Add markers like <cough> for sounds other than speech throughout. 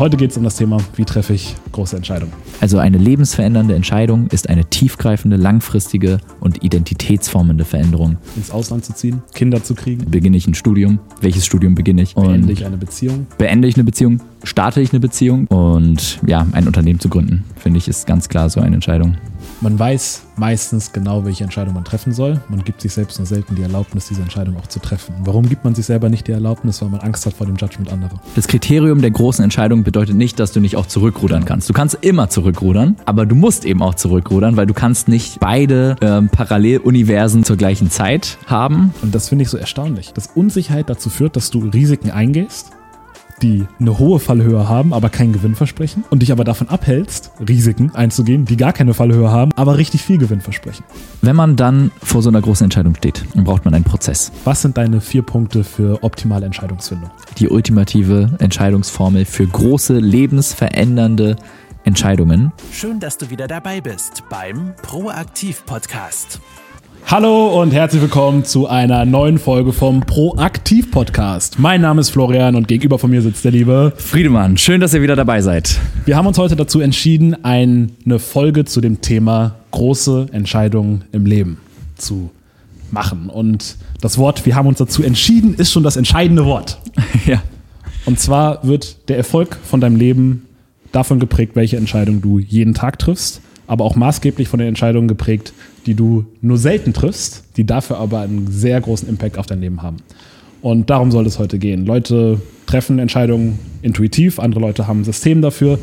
heute geht es um das Thema, wie treffe ich große Entscheidungen. Also eine lebensverändernde Entscheidung ist eine tiefgreifende, langfristige und identitätsformende Veränderung. Ins Ausland zu ziehen, Kinder zu kriegen. Beginne ich ein Studium? Welches Studium beginne ich? Beende ich eine Beziehung? Beende ich eine Beziehung? Starte ich eine Beziehung? Und ja, ein Unternehmen zu gründen, finde ich, ist ganz klar so eine Entscheidung. Man weiß meistens genau, welche Entscheidung man treffen soll. Man gibt sich selbst nur selten die Erlaubnis, diese Entscheidung auch zu treffen. Warum gibt man sich selber nicht die Erlaubnis? Weil man Angst hat vor dem Judgment anderer. Das Kriterium der großen Entscheidung bedeutet nicht, dass du nicht auch zurückrudern kannst. Du kannst immer zurückrudern, aber du musst eben auch zurückrudern, weil du kannst nicht beide ähm, Paralleluniversen zur gleichen Zeit haben. Und das finde ich so erstaunlich, dass Unsicherheit dazu führt, dass du Risiken eingehst die eine hohe Fallhöhe haben, aber keinen Gewinn versprechen und dich aber davon abhältst, Risiken einzugehen, die gar keine Fallhöhe haben, aber richtig viel Gewinn versprechen. Wenn man dann vor so einer großen Entscheidung steht, dann braucht man einen Prozess. Was sind deine vier Punkte für optimale Entscheidungsfindung? Die ultimative Entscheidungsformel für große, lebensverändernde Entscheidungen. Schön, dass du wieder dabei bist beim Proaktiv Podcast. Hallo und herzlich willkommen zu einer neuen Folge vom Proaktiv Podcast. Mein Name ist Florian und gegenüber von mir sitzt der liebe Friedemann. Schön, dass ihr wieder dabei seid. Wir haben uns heute dazu entschieden, eine Folge zu dem Thema große Entscheidungen im Leben zu machen. Und das Wort, wir haben uns dazu entschieden, ist schon das entscheidende Wort. <laughs> ja. Und zwar wird der Erfolg von deinem Leben davon geprägt, welche Entscheidung du jeden Tag triffst, aber auch maßgeblich von den Entscheidungen geprägt, die du nur selten triffst, die dafür aber einen sehr großen Impact auf dein Leben haben. Und darum soll es heute gehen. Leute treffen Entscheidungen intuitiv, andere Leute haben ein System dafür.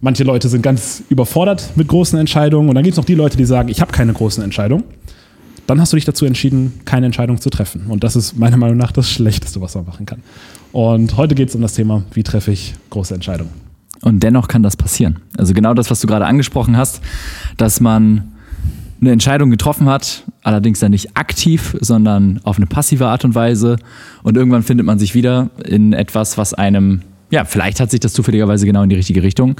Manche Leute sind ganz überfordert mit großen Entscheidungen und dann gibt es noch die Leute, die sagen, ich habe keine großen Entscheidungen. Dann hast du dich dazu entschieden, keine Entscheidung zu treffen. Und das ist meiner Meinung nach das Schlechteste, was man machen kann. Und heute geht es um das Thema, wie treffe ich große Entscheidungen. Und dennoch kann das passieren. Also genau das, was du gerade angesprochen hast, dass man eine Entscheidung getroffen hat, allerdings dann nicht aktiv, sondern auf eine passive Art und Weise. Und irgendwann findet man sich wieder in etwas, was einem, ja, vielleicht hat sich das zufälligerweise genau in die richtige Richtung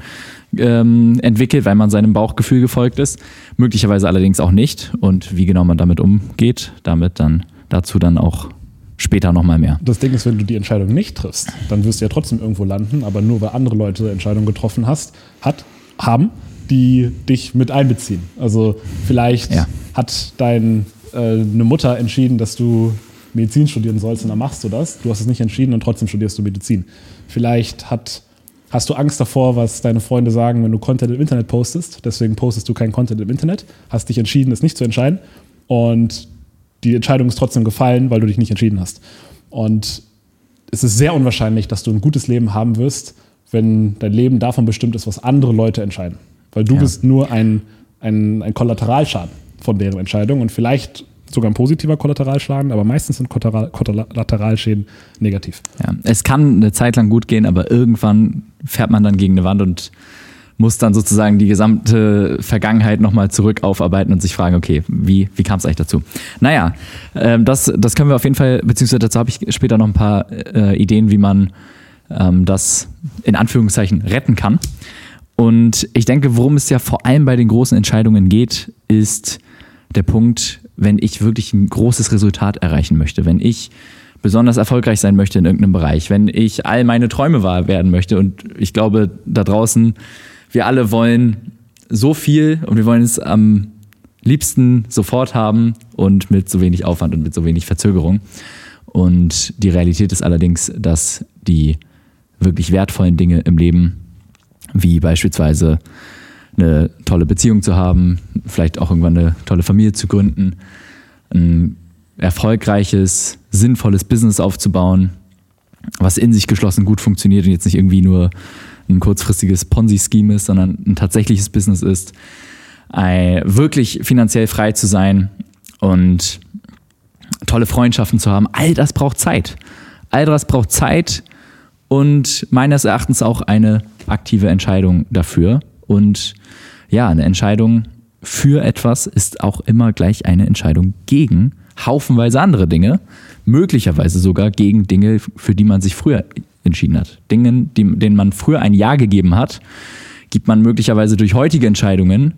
ähm, entwickelt, weil man seinem Bauchgefühl gefolgt ist. Möglicherweise allerdings auch nicht. Und wie genau man damit umgeht, damit dann dazu dann auch später nochmal mehr. Das Ding ist, wenn du die Entscheidung nicht triffst, dann wirst du ja trotzdem irgendwo landen, aber nur weil andere Leute Entscheidungen getroffen hast, hat, haben, die dich mit einbeziehen. Also vielleicht ja. hat deine äh, Mutter entschieden, dass du Medizin studieren sollst und dann machst du das. Du hast es nicht entschieden und trotzdem studierst du Medizin. Vielleicht hat, hast du Angst davor, was deine Freunde sagen, wenn du Content im Internet postest. Deswegen postest du keinen Content im Internet. Hast dich entschieden, es nicht zu entscheiden. Und die Entscheidung ist trotzdem gefallen, weil du dich nicht entschieden hast. Und es ist sehr unwahrscheinlich, dass du ein gutes Leben haben wirst, wenn dein Leben davon bestimmt ist, was andere Leute entscheiden. Weil du ja. bist nur ein, ein, ein Kollateralschaden von deren Entscheidung und vielleicht sogar ein positiver Kollateralschaden, aber meistens sind Kollateralschäden negativ. Ja, es kann eine Zeit lang gut gehen, aber irgendwann fährt man dann gegen eine Wand und muss dann sozusagen die gesamte Vergangenheit nochmal zurück aufarbeiten und sich fragen, okay, wie, wie kam es eigentlich dazu? Naja, ähm, das, das können wir auf jeden Fall, beziehungsweise dazu habe ich später noch ein paar äh, Ideen, wie man ähm, das in Anführungszeichen retten kann. Und ich denke, worum es ja vor allem bei den großen Entscheidungen geht, ist der Punkt, wenn ich wirklich ein großes Resultat erreichen möchte, wenn ich besonders erfolgreich sein möchte in irgendeinem Bereich, wenn ich all meine Träume wahr werden möchte. Und ich glaube, da draußen, wir alle wollen so viel und wir wollen es am liebsten sofort haben und mit so wenig Aufwand und mit so wenig Verzögerung. Und die Realität ist allerdings, dass die wirklich wertvollen Dinge im Leben wie beispielsweise eine tolle Beziehung zu haben, vielleicht auch irgendwann eine tolle Familie zu gründen, ein erfolgreiches, sinnvolles Business aufzubauen, was in sich geschlossen gut funktioniert und jetzt nicht irgendwie nur ein kurzfristiges Ponzi-Scheme ist, sondern ein tatsächliches Business ist, wirklich finanziell frei zu sein und tolle Freundschaften zu haben. All das braucht Zeit. All das braucht Zeit und meines Erachtens auch eine aktive Entscheidung dafür. Und ja, eine Entscheidung für etwas ist auch immer gleich eine Entscheidung gegen haufenweise andere Dinge, möglicherweise sogar gegen Dinge, für die man sich früher entschieden hat. Dingen, denen man früher ein Ja gegeben hat, gibt man möglicherweise durch heutige Entscheidungen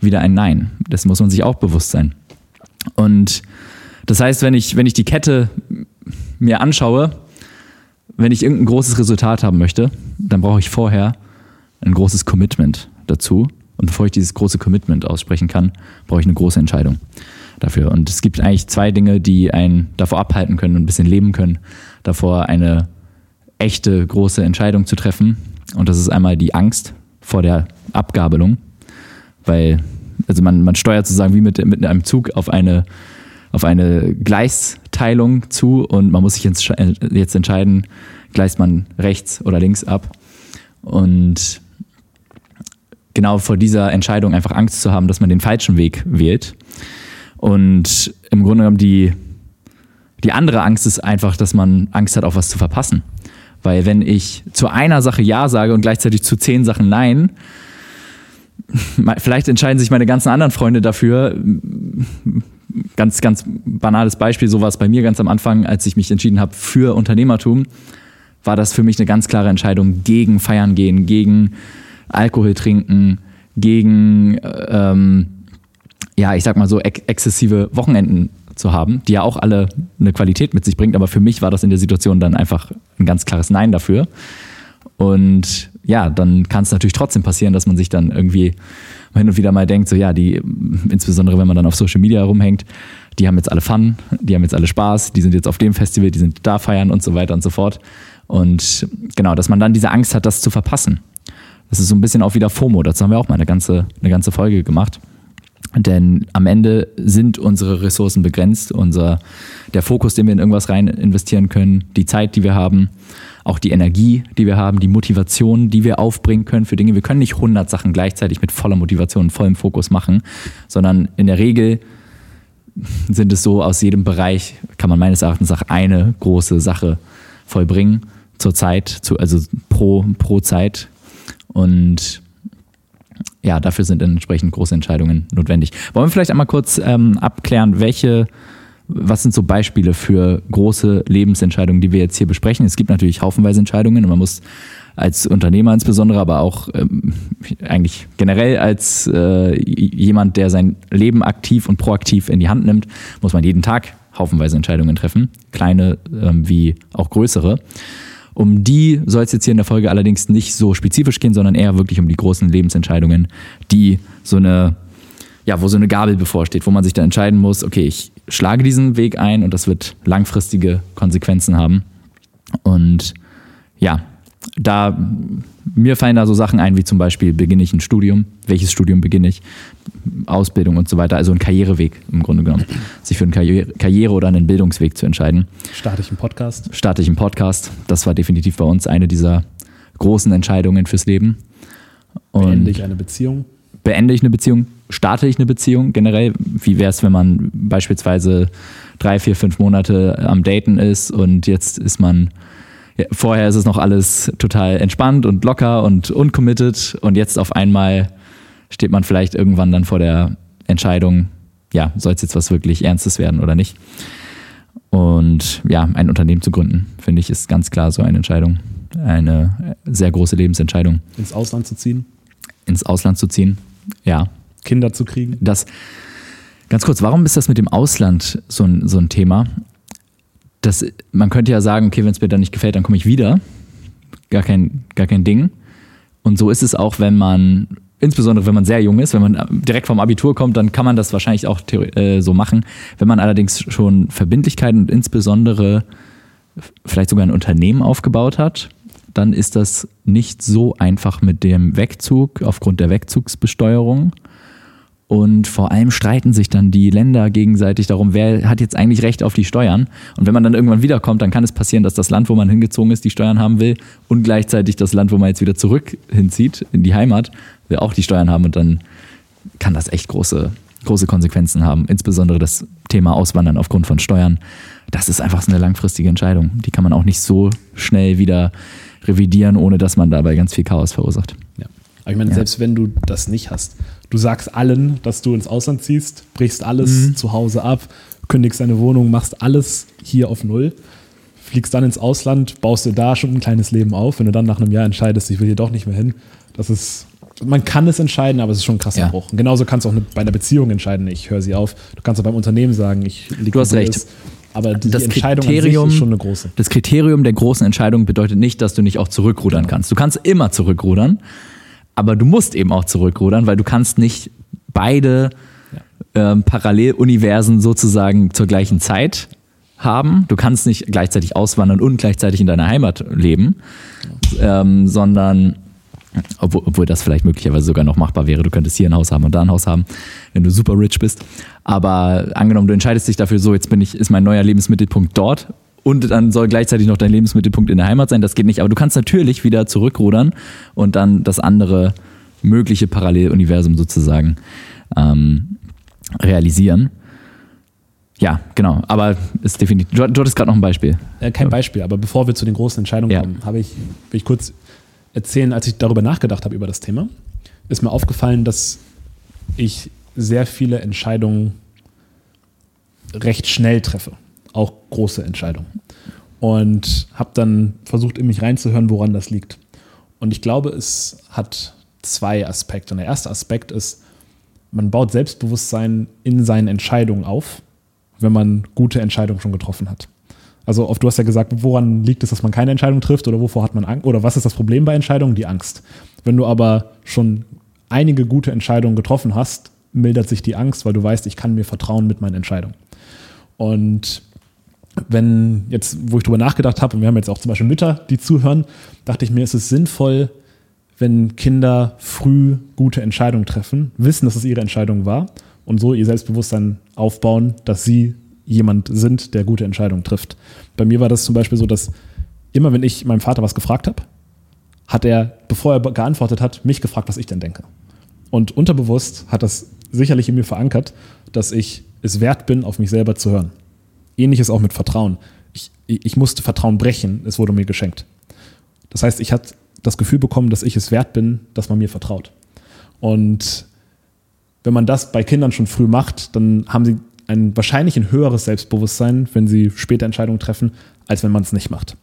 wieder ein Nein. Das muss man sich auch bewusst sein. Und das heißt, wenn ich, wenn ich die Kette mir anschaue, wenn ich irgendein großes Resultat haben möchte, dann brauche ich vorher ein großes Commitment dazu. Und bevor ich dieses große Commitment aussprechen kann, brauche ich eine große Entscheidung dafür. Und es gibt eigentlich zwei Dinge, die einen davor abhalten können und ein bisschen leben können, davor eine echte große Entscheidung zu treffen. Und das ist einmal die Angst vor der Abgabelung, weil also man, man steuert sozusagen wie mit, mit einem Zug auf eine, auf eine Gleisteilung zu und man muss sich jetzt entscheiden, gleist man rechts oder links ab. Und genau vor dieser Entscheidung einfach Angst zu haben, dass man den falschen Weg wählt. Und im Grunde genommen die, die andere Angst ist einfach, dass man Angst hat, auch was zu verpassen. Weil wenn ich zu einer Sache Ja sage und gleichzeitig zu zehn Sachen Nein, <laughs> vielleicht entscheiden sich meine ganzen anderen Freunde dafür. Ganz, ganz banales Beispiel, so war es bei mir ganz am Anfang, als ich mich entschieden habe für Unternehmertum, war das für mich eine ganz klare Entscheidung gegen Feiern gehen, gegen Alkohol trinken, gegen, ähm, ja, ich sag mal so, ex exzessive Wochenenden zu haben, die ja auch alle eine Qualität mit sich bringt, aber für mich war das in der Situation dann einfach ein ganz klares Nein dafür. Und ja, dann kann es natürlich trotzdem passieren, dass man sich dann irgendwie hin und wieder mal denkt, so ja, die, insbesondere wenn man dann auf Social Media rumhängt, die haben jetzt alle Fun, die haben jetzt alle Spaß, die sind jetzt auf dem Festival, die sind da feiern und so weiter und so fort. Und genau, dass man dann diese Angst hat, das zu verpassen. Das ist so ein bisschen auch wieder FOMO. Dazu haben wir auch mal eine ganze, eine ganze Folge gemacht. Denn am Ende sind unsere Ressourcen begrenzt, unser, der Fokus, den wir in irgendwas rein investieren können, die Zeit, die wir haben, auch die Energie, die wir haben, die Motivation, die wir aufbringen können für Dinge. Wir können nicht 100 Sachen gleichzeitig mit voller Motivation vollem Fokus machen, sondern in der Regel sind es so, aus jedem Bereich kann man meines Erachtens auch eine große Sache vollbringen zur Zeit, zu, also pro, pro Zeit. Und ja, dafür sind entsprechend große Entscheidungen notwendig. Wollen wir vielleicht einmal kurz ähm, abklären, welche, was sind so Beispiele für große Lebensentscheidungen, die wir jetzt hier besprechen? Es gibt natürlich haufenweise Entscheidungen und man muss als Unternehmer insbesondere, aber auch ähm, eigentlich generell als äh, jemand, der sein Leben aktiv und proaktiv in die Hand nimmt, muss man jeden Tag haufenweise Entscheidungen treffen, kleine ähm, wie auch größere. Um die soll es jetzt hier in der Folge allerdings nicht so spezifisch gehen, sondern eher wirklich um die großen Lebensentscheidungen, die so eine, ja, wo so eine Gabel bevorsteht, wo man sich dann entscheiden muss, okay, ich schlage diesen Weg ein und das wird langfristige Konsequenzen haben. Und ja, da mir fallen da so Sachen ein, wie zum Beispiel, beginne ich ein Studium, welches Studium beginne ich, Ausbildung und so weiter, also ein Karriereweg im Grunde genommen, sich für eine Karriere, Karriere oder einen Bildungsweg zu entscheiden. Starte ich einen Podcast? Starte ich einen Podcast, das war definitiv bei uns eine dieser großen Entscheidungen fürs Leben. Und beende ich eine Beziehung? Beende ich eine Beziehung? Starte ich eine Beziehung generell? Wie wäre es, wenn man beispielsweise drei, vier, fünf Monate am Daten ist und jetzt ist man ja, vorher ist es noch alles total entspannt und locker und uncommitted und jetzt auf einmal steht man vielleicht irgendwann dann vor der Entscheidung, ja, soll es jetzt was wirklich Ernstes werden oder nicht. Und ja, ein Unternehmen zu gründen, finde ich, ist ganz klar so eine Entscheidung. Eine sehr große Lebensentscheidung. Ins Ausland zu ziehen? Ins Ausland zu ziehen, ja. Kinder zu kriegen? Das, ganz kurz, warum ist das mit dem Ausland so ein, so ein Thema? das, man könnte ja sagen, okay, wenn es mir dann nicht gefällt, dann komme ich wieder. Gar kein, gar kein Ding. Und so ist es auch, wenn man, insbesondere wenn man sehr jung ist, wenn man direkt vom Abitur kommt, dann kann man das wahrscheinlich auch äh, so machen. Wenn man allerdings schon Verbindlichkeiten und insbesondere vielleicht sogar ein Unternehmen aufgebaut hat, dann ist das nicht so einfach mit dem Wegzug aufgrund der Wegzugsbesteuerung. Und vor allem streiten sich dann die Länder gegenseitig darum, wer hat jetzt eigentlich Recht auf die Steuern. Und wenn man dann irgendwann wiederkommt, dann kann es passieren, dass das Land, wo man hingezogen ist, die Steuern haben will und gleichzeitig das Land, wo man jetzt wieder zurück hinzieht, in die Heimat, will auch die Steuern haben. Und dann kann das echt große, große Konsequenzen haben. Insbesondere das Thema Auswandern aufgrund von Steuern. Das ist einfach eine langfristige Entscheidung. Die kann man auch nicht so schnell wieder revidieren, ohne dass man dabei ganz viel Chaos verursacht. Ja. Aber ich meine, ja. selbst wenn du das nicht hast, du sagst allen, dass du ins Ausland ziehst, brichst alles mhm. zu Hause ab, kündigst deine Wohnung, machst alles hier auf Null, fliegst dann ins Ausland, baust dir da schon ein kleines Leben auf. Wenn du dann nach einem Jahr entscheidest, ich will hier doch nicht mehr hin, das ist, man kann es entscheiden, aber es ist schon ein krasser ja. Bruch. Und genauso kannst du auch bei einer Beziehung entscheiden, ich höre sie auf. Du kannst auch beim Unternehmen sagen, ich liege Du hast recht. Ist. Aber die das Entscheidung Kriterium, ist schon eine große. Das Kriterium der großen Entscheidung bedeutet nicht, dass du nicht auch zurückrudern kannst. Du kannst immer zurückrudern, aber du musst eben auch zurückrudern, weil du kannst nicht beide ähm, Paralleluniversen sozusagen zur gleichen Zeit haben. Du kannst nicht gleichzeitig auswandern und gleichzeitig in deiner Heimat leben, ähm, sondern obwohl, obwohl das vielleicht möglicherweise sogar noch machbar wäre. Du könntest hier ein Haus haben und da ein Haus haben, wenn du super rich bist. Aber angenommen, du entscheidest dich dafür, so jetzt bin ich, ist mein neuer Lebensmittelpunkt dort und dann soll gleichzeitig noch dein Lebensmittelpunkt in der Heimat sein. Das geht nicht. Aber du kannst natürlich wieder zurückrudern und dann das andere mögliche Paralleluniversum sozusagen ähm, realisieren. Ja, genau. Aber ist definitiv. Du, du hattest gerade noch ein Beispiel. Äh, kein Beispiel, aber bevor wir zu den großen Entscheidungen Ja. kommen, habe ich, will ich kurz erzählen, als ich darüber nachgedacht habe über das Thema, ist mir aufgefallen, dass ich sehr viele Entscheidungen recht schnell treffe, auch große Entscheidungen. Und habe dann versucht, in mich reinzuhören, woran das liegt. Und ich glaube, es hat zwei Aspekte. Und der erste Aspekt ist, man baut Selbstbewusstsein in seinen Entscheidungen auf, wenn man gute Entscheidungen schon getroffen hat. Also oft, du hast ja gesagt, woran liegt es, dass man keine Entscheidung trifft oder wovor hat man Angst oder was ist das Problem bei Entscheidungen? Die Angst. Wenn du aber schon einige gute Entscheidungen getroffen hast, mildert sich die Angst, weil du weißt, ich kann mir vertrauen mit meinen Entscheidungen. Und wenn jetzt, wo ich drüber nachgedacht habe, und wir haben jetzt auch zum Beispiel Mütter, die zuhören, dachte ich mir, es ist sinnvoll, wenn Kinder früh gute Entscheidungen treffen, wissen, dass es ihre Entscheidung war und so ihr Selbstbewusstsein aufbauen, dass sie jemand sind, der gute Entscheidungen trifft. Bei mir war das zum Beispiel so, dass immer wenn ich meinem Vater was gefragt habe, hat er, bevor er geantwortet hat, mich gefragt, was ich denn denke. Und unterbewusst hat das sicherlich in mir verankert, dass ich es wert bin, auf mich selber zu hören. Ähnliches auch mit Vertrauen. Ich, ich musste Vertrauen brechen, es wurde mir geschenkt. Das heißt, ich hatte das Gefühl bekommen, dass ich es wert bin, dass man mir vertraut. Und wenn man das bei Kindern schon früh macht, dann haben sie ein wahrscheinlich ein höheres Selbstbewusstsein, wenn sie später Entscheidungen treffen, als wenn man es nicht macht.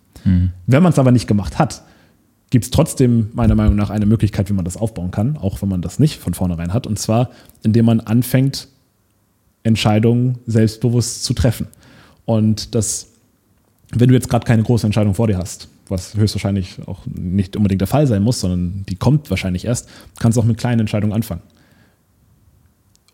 Wenn man es aber nicht gemacht hat, gibt es trotzdem meiner Meinung nach eine Möglichkeit, wie man das aufbauen kann, auch wenn man das nicht von vornherein hat. Und zwar, indem man anfängt, Entscheidungen selbstbewusst zu treffen. Und das, wenn du jetzt gerade keine große Entscheidung vor dir hast, was höchstwahrscheinlich auch nicht unbedingt der Fall sein muss, sondern die kommt wahrscheinlich erst, kannst du auch mit kleinen Entscheidungen anfangen.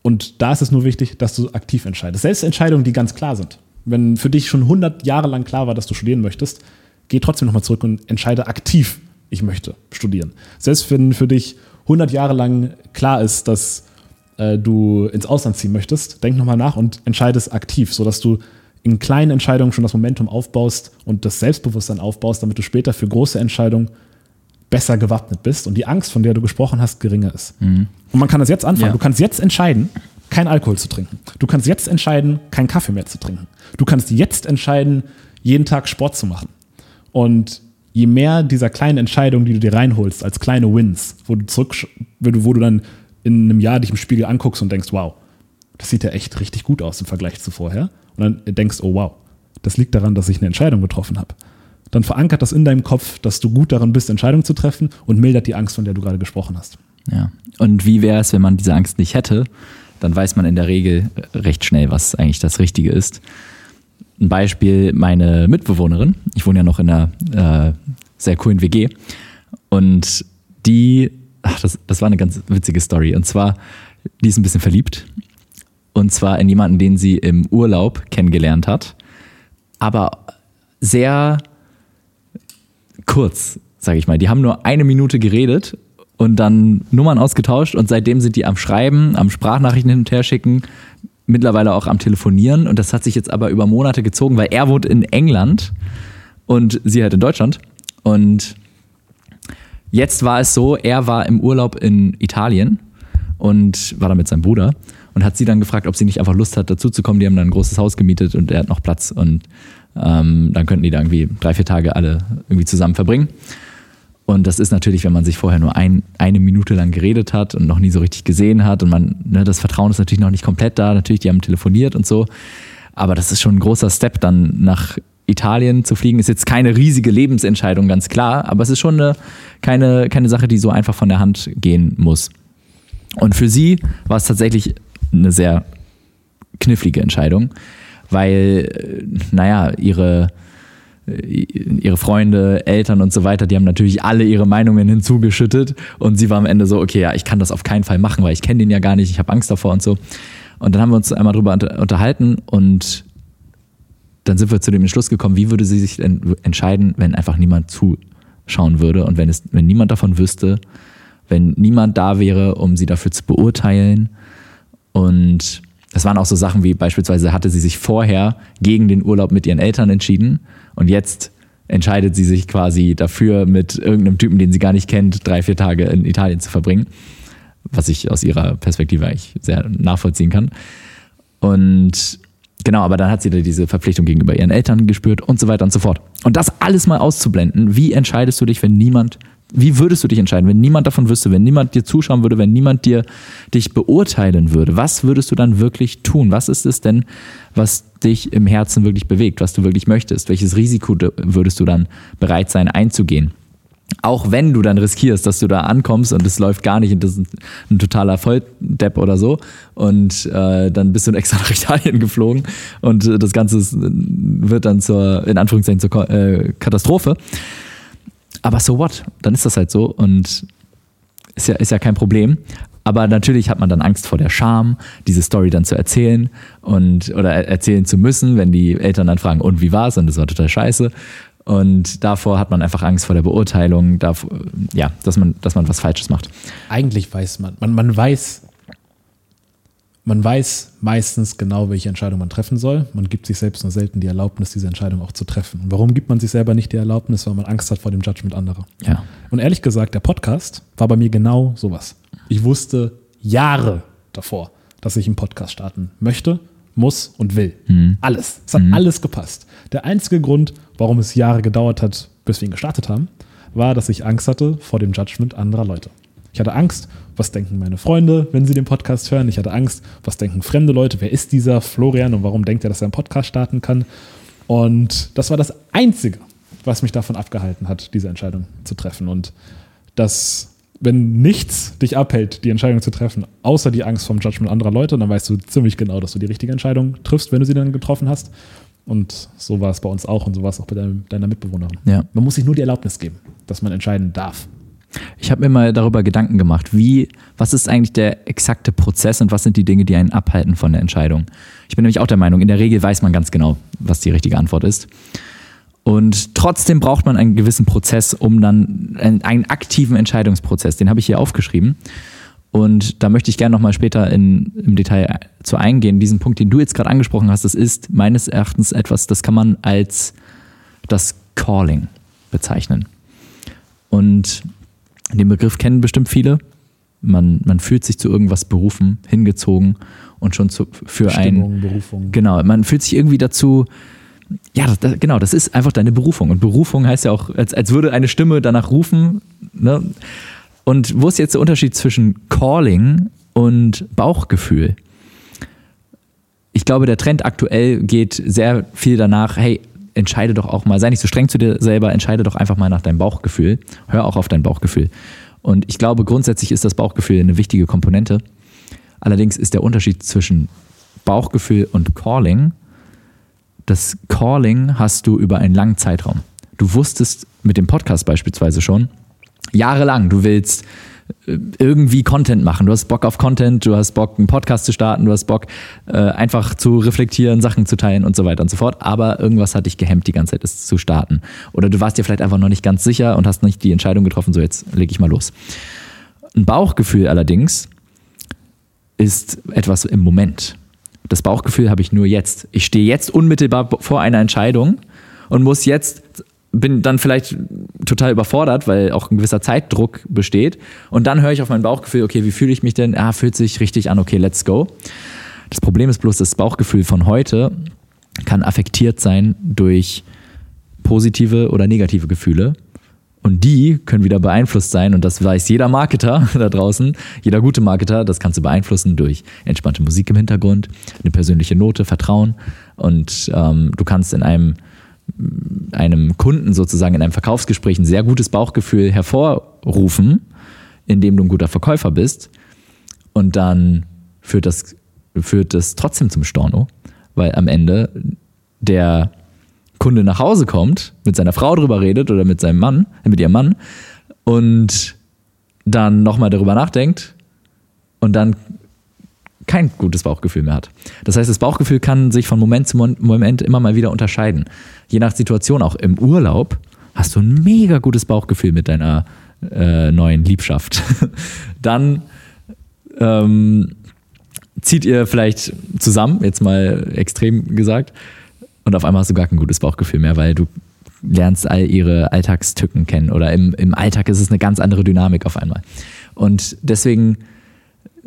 Und da ist es nur wichtig, dass du aktiv entscheidest. Selbst Entscheidungen, die ganz klar sind. Wenn für dich schon 100 Jahre lang klar war, dass du studieren möchtest, geh trotzdem nochmal zurück und entscheide aktiv, ich möchte studieren. Selbst wenn für dich 100 Jahre lang klar ist, dass äh, du ins Ausland ziehen möchtest, denk nochmal nach und entscheide es aktiv, sodass du in kleinen Entscheidungen schon das Momentum aufbaust und das Selbstbewusstsein aufbaust, damit du später für große Entscheidungen besser gewappnet bist und die Angst, von der du gesprochen hast, geringer ist. Und man kann das jetzt anfangen. Ja. Du kannst jetzt entscheiden, kein Alkohol zu trinken. Du kannst jetzt entscheiden, keinen Kaffee mehr zu trinken. Du kannst jetzt entscheiden, jeden Tag Sport zu machen. Und je mehr dieser kleinen Entscheidungen, die du dir reinholst, als kleine Wins, wo du zurück, wo du dann in einem Jahr dich im Spiegel anguckst und denkst, wow, das sieht ja echt richtig gut aus im Vergleich zu vorher. Und dann denkst, oh wow, das liegt daran, dass ich eine Entscheidung getroffen habe. Dann verankert das in deinem Kopf, dass du gut darin bist, Entscheidungen zu treffen und mildert die Angst, von der du gerade gesprochen hast. Ja. Und wie wäre es, wenn man diese Angst nicht hätte? Dann weiß man in der Regel recht schnell, was eigentlich das Richtige ist. Ein Beispiel, meine Mitbewohnerin, ich wohne ja noch in einer äh, sehr coolen WG und die, ach, das, das war eine ganz witzige Story. Und zwar, die ist ein bisschen verliebt. Und zwar in jemanden, den sie im Urlaub kennengelernt hat. Aber sehr kurz, sage ich mal. Die haben nur eine Minute geredet und dann Nummern ausgetauscht und seitdem sind die am Schreiben, am Sprachnachrichten hin und her schicken, mittlerweile auch am Telefonieren und das hat sich jetzt aber über Monate gezogen, weil er wohnt in England und sie halt in Deutschland und jetzt war es so, er war im Urlaub in Italien und war da mit seinem Bruder und hat sie dann gefragt, ob sie nicht einfach Lust hat, dazu zu kommen. Die haben dann ein großes Haus gemietet und er hat noch Platz und ähm, dann könnten die da irgendwie drei, vier Tage alle irgendwie zusammen verbringen. Und das ist natürlich, wenn man sich vorher nur ein, eine Minute lang geredet hat und noch nie so richtig gesehen hat und man, ne, das Vertrauen ist natürlich noch nicht komplett da. Natürlich, die haben telefoniert und so. Aber das ist schon ein großer Step, dann nach Italien zu fliegen. Ist jetzt keine riesige Lebensentscheidung, ganz klar. Aber es ist schon eine, keine, keine Sache, die so einfach von der Hand gehen muss. Und für sie war es tatsächlich eine sehr knifflige Entscheidung, weil, äh, naja, ihre, äh, ihre Freunde, Eltern und so weiter, die haben natürlich alle ihre Meinungen hinzugeschüttet und sie war am Ende so, okay, ja, ich kann das auf keinen Fall machen, weil ich kenne den ja gar nicht, ich habe Angst davor und so. Und dann haben wir uns einmal drüber unterhalten und dann sind wir zu dem Entschluss gekommen, wie würde sie sich entscheiden, wenn einfach niemand zuschauen würde und wenn es, wenn niemand davon wüsste, wenn niemand da wäre, um sie dafür zu beurteilen. Und es waren auch so Sachen wie beispielsweise hatte sie sich vorher gegen den Urlaub mit ihren Eltern entschieden und jetzt entscheidet sie sich quasi dafür, mit irgendeinem Typen, den sie gar nicht kennt, drei, vier Tage in Italien zu verbringen. Was ich aus ihrer Perspektive eigentlich sehr nachvollziehen kann. Und Genau, aber dann hat sie da diese Verpflichtung gegenüber ihren Eltern gespürt und so weiter und so fort. Und das alles mal auszublenden, wie entscheidest du dich, wenn niemand, wie würdest du dich entscheiden, wenn niemand davon wüsste, wenn niemand dir zuschauen würde, wenn niemand dir dich beurteilen würde? Was würdest du dann wirklich tun? Was ist es denn, was dich im Herzen wirklich bewegt, was du wirklich möchtest? Welches Risiko würdest du dann bereit sein einzugehen? auch wenn du dann riskierst, dass du da ankommst und es läuft gar nicht und das ist ein totaler Volldepp oder so und äh, dann bist du <laughs> extra nach Italien geflogen und äh, das Ganze ist, wird dann zur, in Anführungszeichen, zur äh, Katastrophe. Aber so what? Dann ist das halt so und ist ja, ist ja kein Problem. Aber natürlich hat man dann Angst vor der Scham, diese Story dann zu erzählen und oder erzählen zu müssen, wenn die Eltern dann fragen, und wie war es? Und das war total scheiße. Und davor hat man einfach Angst vor der Beurteilung, davor, ja, dass man, dass man was Falsches macht. Eigentlich weiß man, man, man weiß, man weiß meistens genau, welche Entscheidung man treffen soll. Man gibt sich selbst nur selten die Erlaubnis, diese Entscheidung auch zu treffen. Und warum gibt man sich selber nicht die Erlaubnis? Weil man Angst hat vor dem Judgment anderer. Ja. Und ehrlich gesagt, der Podcast war bei mir genau sowas. Ich wusste Jahre davor, dass ich einen Podcast starten möchte, muss und will. Mhm. Alles. Es hat mhm. alles gepasst. Der einzige Grund, warum es Jahre gedauert hat, bis wir ihn gestartet haben, war, dass ich Angst hatte vor dem Judgment anderer Leute. Ich hatte Angst, was denken meine Freunde, wenn sie den Podcast hören. Ich hatte Angst, was denken fremde Leute. Wer ist dieser Florian und warum denkt er, dass er einen Podcast starten kann? Und das war das Einzige, was mich davon abgehalten hat, diese Entscheidung zu treffen. Und das, wenn nichts dich abhält, die Entscheidung zu treffen, außer die Angst vom Judgment anderer Leute, dann weißt du ziemlich genau, dass du die richtige Entscheidung triffst, wenn du sie dann getroffen hast. Und so war es bei uns auch und so war es auch bei deinem, deiner Mitbewohnerin. Ja. Man muss sich nur die Erlaubnis geben, dass man entscheiden darf. Ich habe mir mal darüber Gedanken gemacht, wie, was ist eigentlich der exakte Prozess und was sind die Dinge, die einen abhalten von der Entscheidung. Ich bin nämlich auch der Meinung, in der Regel weiß man ganz genau, was die richtige Antwort ist. Und trotzdem braucht man einen gewissen Prozess, um dann einen, einen aktiven Entscheidungsprozess, den habe ich hier aufgeschrieben. Und da möchte ich gerne nochmal später in, im Detail zu eingehen. Diesen Punkt, den du jetzt gerade angesprochen hast, das ist meines Erachtens etwas, das kann man als das Calling bezeichnen. Und den Begriff kennen bestimmt viele. Man, man fühlt sich zu irgendwas berufen, hingezogen und schon zu, für ein. Berufung. Genau, man fühlt sich irgendwie dazu. Ja, das, genau, das ist einfach deine Berufung. Und Berufung heißt ja auch, als, als würde eine Stimme danach rufen. Ne? Und wo ist jetzt der Unterschied zwischen Calling und Bauchgefühl? Ich glaube, der Trend aktuell geht sehr viel danach, hey, entscheide doch auch mal, sei nicht so streng zu dir selber, entscheide doch einfach mal nach deinem Bauchgefühl. Hör auch auf dein Bauchgefühl. Und ich glaube, grundsätzlich ist das Bauchgefühl eine wichtige Komponente. Allerdings ist der Unterschied zwischen Bauchgefühl und Calling, das Calling hast du über einen langen Zeitraum. Du wusstest mit dem Podcast beispielsweise schon, jahrelang, du willst irgendwie Content machen. Du hast Bock auf Content, du hast Bock, einen Podcast zu starten, du hast Bock, äh, einfach zu reflektieren, Sachen zu teilen und so weiter und so fort. Aber irgendwas hat dich gehemmt, die ganze Zeit es zu starten. Oder du warst dir vielleicht einfach noch nicht ganz sicher und hast nicht die Entscheidung getroffen, so jetzt lege ich mal los. Ein Bauchgefühl allerdings ist etwas im Moment. Das Bauchgefühl habe ich nur jetzt. Ich stehe jetzt unmittelbar vor einer Entscheidung und muss jetzt bin dann vielleicht total überfordert, weil auch ein gewisser Zeitdruck besteht. Und dann höre ich auf mein Bauchgefühl, okay, wie fühle ich mich denn? Ah, fühlt sich richtig an, okay, let's go. Das Problem ist bloß, das Bauchgefühl von heute kann affektiert sein durch positive oder negative Gefühle. Und die können wieder beeinflusst sein, und das weiß jeder Marketer <laughs> da draußen, jeder gute Marketer, das kannst du beeinflussen durch entspannte Musik im Hintergrund, eine persönliche Note, Vertrauen. Und ähm, du kannst in einem einem Kunden sozusagen in einem Verkaufsgespräch ein sehr gutes Bauchgefühl hervorrufen, indem du ein guter Verkäufer bist. Und dann führt das, führt das trotzdem zum Storno, weil am Ende der Kunde nach Hause kommt, mit seiner Frau drüber redet oder mit seinem Mann, äh, mit ihrem Mann und dann nochmal darüber nachdenkt und dann kein gutes Bauchgefühl mehr hat. Das heißt, das Bauchgefühl kann sich von Moment zu Moment immer mal wieder unterscheiden. Je nach Situation, auch im Urlaub, hast du ein mega gutes Bauchgefühl mit deiner äh, neuen Liebschaft. <laughs> Dann ähm, zieht ihr vielleicht zusammen, jetzt mal extrem gesagt, und auf einmal hast du gar kein gutes Bauchgefühl mehr, weil du lernst all ihre Alltagstücken kennen oder im, im Alltag ist es eine ganz andere Dynamik auf einmal. Und deswegen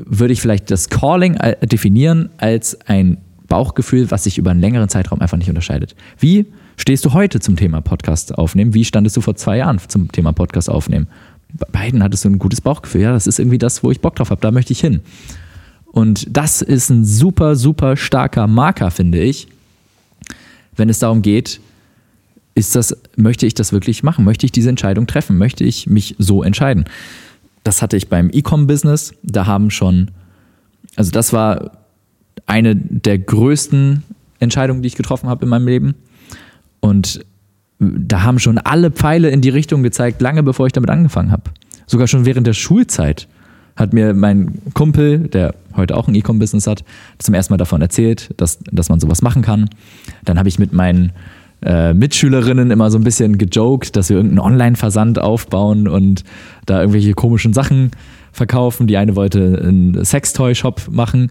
würde ich vielleicht das Calling definieren als ein Bauchgefühl, was sich über einen längeren Zeitraum einfach nicht unterscheidet. Wie stehst du heute zum Thema Podcast aufnehmen? Wie standest du vor zwei Jahren zum Thema Podcast aufnehmen? Bei beiden hattest du ein gutes Bauchgefühl. Ja, das ist irgendwie das, wo ich Bock drauf habe. Da möchte ich hin. Und das ist ein super, super starker Marker, finde ich, wenn es darum geht, ist das, möchte ich das wirklich machen? Möchte ich diese Entscheidung treffen? Möchte ich mich so entscheiden? Das hatte ich beim E-Com-Business. Da haben schon, also das war eine der größten Entscheidungen, die ich getroffen habe in meinem Leben. Und da haben schon alle Pfeile in die Richtung gezeigt, lange bevor ich damit angefangen habe. Sogar schon während der Schulzeit hat mir mein Kumpel, der heute auch ein E-Com-Business hat, zum ersten Mal davon erzählt, dass, dass man sowas machen kann. Dann habe ich mit meinen äh, Mitschülerinnen immer so ein bisschen gejoked, dass wir irgendeinen Online-Versand aufbauen und da irgendwelche komischen Sachen verkaufen. Die eine wollte einen Sextoy-Shop machen.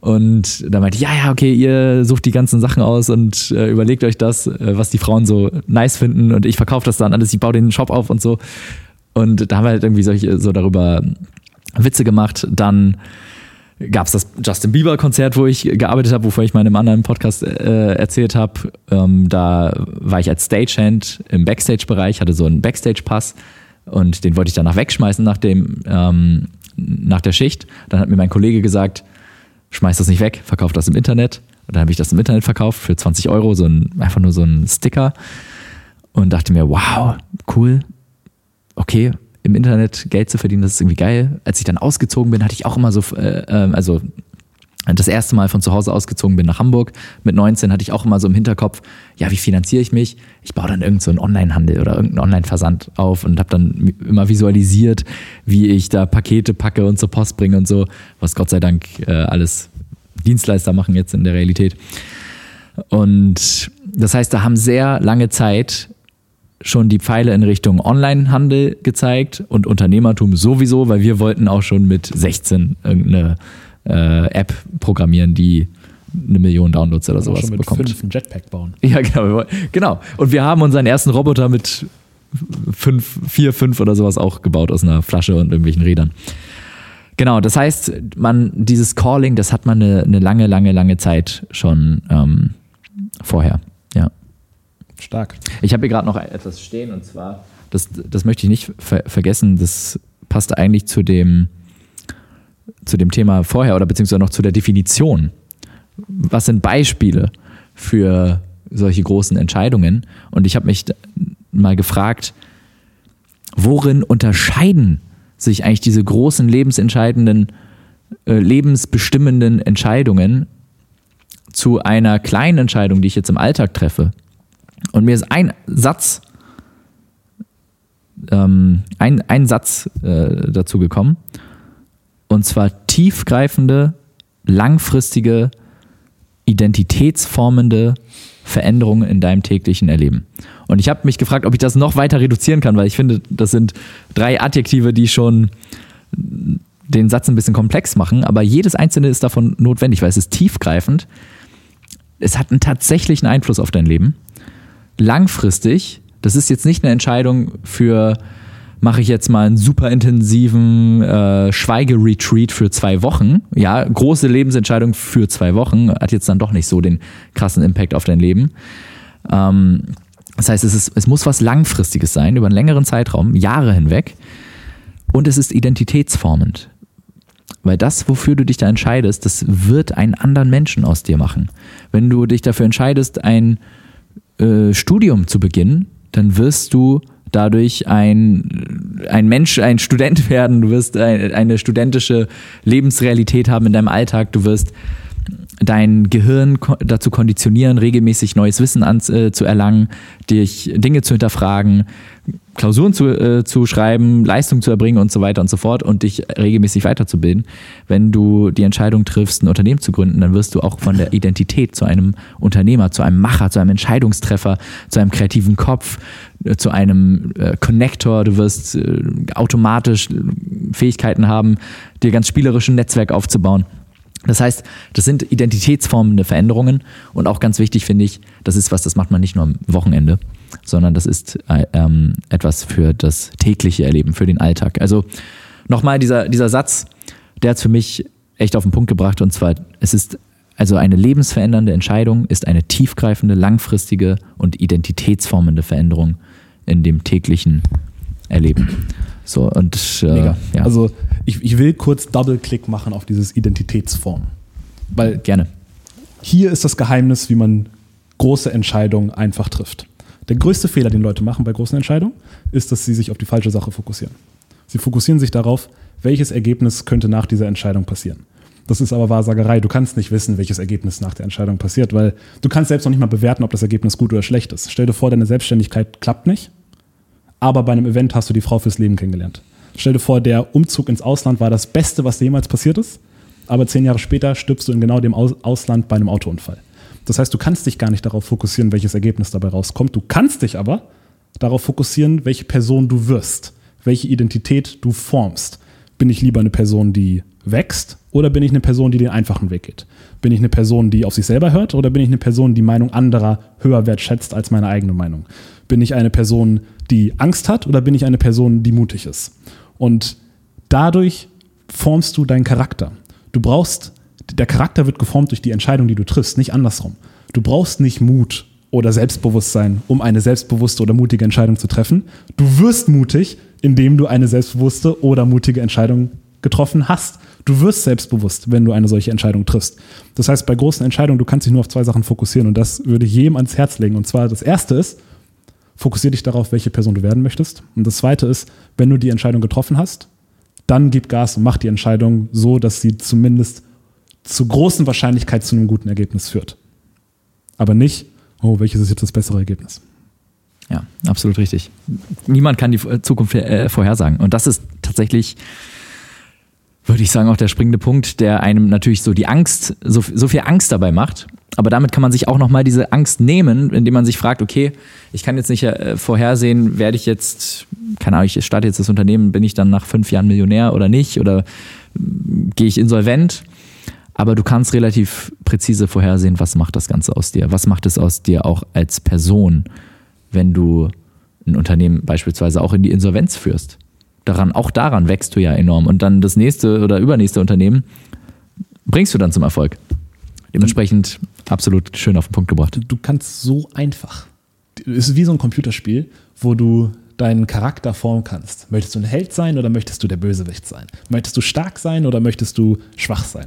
Und da meinte ich, ja, ja, okay, ihr sucht die ganzen Sachen aus und äh, überlegt euch das, äh, was die Frauen so nice finden und ich verkaufe das dann alles, ich baue den Shop auf und so. Und da haben wir halt irgendwie solche, so darüber Witze gemacht. Dann gab es das Justin Bieber Konzert, wo ich gearbeitet habe, wovon ich mal in einem anderen Podcast äh, erzählt habe. Ähm, da war ich als Stagehand im Backstage-Bereich, hatte so einen Backstage-Pass und den wollte ich danach wegschmeißen nach dem ähm, nach der Schicht. Dann hat mir mein Kollege gesagt, schmeiß das nicht weg, verkauf das im Internet. Und dann habe ich das im Internet verkauft für 20 Euro, so ein, einfach nur so ein Sticker. Und dachte mir, wow, cool, okay, im Internet Geld zu verdienen, das ist irgendwie geil. Als ich dann ausgezogen bin, hatte ich auch immer so, äh, ähm, also das erste Mal von zu Hause ausgezogen bin nach Hamburg mit 19 hatte ich auch immer so im Hinterkopf, ja, wie finanziere ich mich? Ich baue dann irgendeinen so Online-Handel oder irgendeinen Online-Versand auf und habe dann immer visualisiert, wie ich da Pakete packe und zur Post bringe und so, was Gott sei Dank äh, alles Dienstleister machen jetzt in der Realität. Und das heißt, da haben sehr lange Zeit schon die Pfeile in Richtung Onlinehandel gezeigt und Unternehmertum sowieso, weil wir wollten auch schon mit 16 irgendeine äh, App programmieren, die eine Million Downloads oder sowas schon mit bekommt. Fünf einen Jetpack bauen. <laughs> Ja, genau. Genau. Und wir haben unseren ersten Roboter mit fünf, vier, fünf oder sowas auch gebaut aus einer Flasche und irgendwelchen Rädern. Genau, das heißt, man, dieses Calling, das hat man eine, eine lange, lange, lange Zeit schon ähm, vorher. Ja. Stark. Ich habe hier gerade noch etwas stehen und zwar, das, das möchte ich nicht ver vergessen, das passt eigentlich zu dem, zu dem Thema vorher oder beziehungsweise noch zu der Definition. Was sind Beispiele für solche großen Entscheidungen? Und ich habe mich mal gefragt, worin unterscheiden sich eigentlich diese großen lebensentscheidenden, äh, lebensbestimmenden Entscheidungen zu einer kleinen Entscheidung, die ich jetzt im Alltag treffe? Und mir ist ein Satz, ähm, ein, ein Satz äh, dazu gekommen. Und zwar tiefgreifende, langfristige, identitätsformende Veränderungen in deinem täglichen Erleben. Und ich habe mich gefragt, ob ich das noch weiter reduzieren kann, weil ich finde, das sind drei Adjektive, die schon den Satz ein bisschen komplex machen, aber jedes einzelne ist davon notwendig, weil es ist tiefgreifend. Es hat einen tatsächlichen Einfluss auf dein Leben langfristig, das ist jetzt nicht eine Entscheidung für, mache ich jetzt mal einen super intensiven äh, Schweigeretreat für zwei Wochen. Ja, große Lebensentscheidung für zwei Wochen, hat jetzt dann doch nicht so den krassen Impact auf dein Leben. Ähm, das heißt, es, ist, es muss was Langfristiges sein, über einen längeren Zeitraum, Jahre hinweg. Und es ist identitätsformend. Weil das, wofür du dich da entscheidest, das wird einen anderen Menschen aus dir machen. Wenn du dich dafür entscheidest, ein äh, Studium zu beginnen, dann wirst du dadurch ein, ein Mensch, ein Student <laughs> werden, du wirst ein, eine studentische Lebensrealität haben in deinem Alltag, du wirst dein Gehirn dazu konditionieren, regelmäßig neues Wissen an, äh, zu erlangen, dich Dinge zu hinterfragen, Klausuren zu, äh, zu schreiben, Leistung zu erbringen und so weiter und so fort und dich regelmäßig weiterzubilden. Wenn du die Entscheidung triffst, ein Unternehmen zu gründen, dann wirst du auch von der Identität zu einem Unternehmer, zu einem Macher, zu einem Entscheidungstreffer, zu einem kreativen Kopf, äh, zu einem äh, Connector. Du wirst äh, automatisch Fähigkeiten haben, dir ganz spielerisch ein Netzwerk aufzubauen. Das heißt, das sind identitätsformende Veränderungen und auch ganz wichtig finde ich, das ist was, das macht man nicht nur am Wochenende, sondern das ist äh, ähm, etwas für das tägliche Erleben, für den Alltag. Also nochmal dieser, dieser Satz, der hat für mich echt auf den Punkt gebracht und zwar, es ist also eine lebensverändernde Entscheidung, ist eine tiefgreifende, langfristige und identitätsformende Veränderung in dem täglichen Erleben. So, und äh, ja. Also ich, ich will kurz Double-Click machen auf dieses Identitätsform. Weil Gerne. Hier ist das Geheimnis, wie man große Entscheidungen einfach trifft. Der größte Fehler, den Leute machen bei großen Entscheidungen, ist, dass sie sich auf die falsche Sache fokussieren. Sie fokussieren sich darauf, welches Ergebnis könnte nach dieser Entscheidung passieren. Das ist aber Wahrsagerei. Du kannst nicht wissen, welches Ergebnis nach der Entscheidung passiert, weil du kannst selbst noch nicht mal bewerten, ob das Ergebnis gut oder schlecht ist. Stell dir vor, deine Selbstständigkeit klappt nicht aber bei einem Event hast du die Frau fürs Leben kennengelernt. Stell dir vor, der Umzug ins Ausland war das Beste, was dir jemals passiert ist, aber zehn Jahre später stirbst du in genau dem Ausland bei einem Autounfall. Das heißt, du kannst dich gar nicht darauf fokussieren, welches Ergebnis dabei rauskommt. Du kannst dich aber darauf fokussieren, welche Person du wirst, welche Identität du formst. Bin ich lieber eine Person, die wächst oder bin ich eine Person, die den einfachen Weg geht? Bin ich eine Person, die auf sich selber hört oder bin ich eine Person, die Meinung anderer höher wertschätzt als meine eigene Meinung? Bin ich eine Person, die Angst hat oder bin ich eine Person, die mutig ist? Und dadurch formst du deinen Charakter. Du brauchst, der Charakter wird geformt durch die Entscheidung, die du triffst, nicht andersrum. Du brauchst nicht Mut oder Selbstbewusstsein, um eine selbstbewusste oder mutige Entscheidung zu treffen. Du wirst mutig, indem du eine selbstbewusste oder mutige Entscheidung getroffen hast. Du wirst selbstbewusst, wenn du eine solche Entscheidung triffst. Das heißt, bei großen Entscheidungen, du kannst dich nur auf zwei Sachen fokussieren und das würde jedem ans Herz legen. Und zwar das erste ist, fokussiere dich darauf, welche Person du werden möchtest. Und das zweite ist, wenn du die Entscheidung getroffen hast, dann gib Gas und mach die Entscheidung so, dass sie zumindest zu großen Wahrscheinlichkeit zu einem guten Ergebnis führt. Aber nicht, oh, welches ist jetzt das bessere Ergebnis? Ja, absolut richtig. Niemand kann die Zukunft äh, vorhersagen. Und das ist tatsächlich, würde ich sagen, auch der springende Punkt, der einem natürlich so die Angst, so, so viel Angst dabei macht, aber damit kann man sich auch nochmal diese Angst nehmen, indem man sich fragt, okay, ich kann jetzt nicht äh, vorhersehen, werde ich jetzt, keine Ahnung, ich starte jetzt das Unternehmen, bin ich dann nach fünf Jahren Millionär oder nicht oder mm, gehe ich insolvent? Aber du kannst relativ präzise vorhersehen, was macht das Ganze aus dir? Was macht es aus dir auch als Person, wenn du ein Unternehmen beispielsweise auch in die Insolvenz führst? Daran, auch daran wächst du ja enorm. Und dann das nächste oder übernächste Unternehmen bringst du dann zum Erfolg. Dementsprechend absolut schön auf den Punkt gebracht. Du kannst so einfach. Es ist wie so ein Computerspiel, wo du deinen Charakter formen kannst. Möchtest du ein Held sein oder möchtest du der Bösewicht sein? Möchtest du stark sein oder möchtest du schwach sein?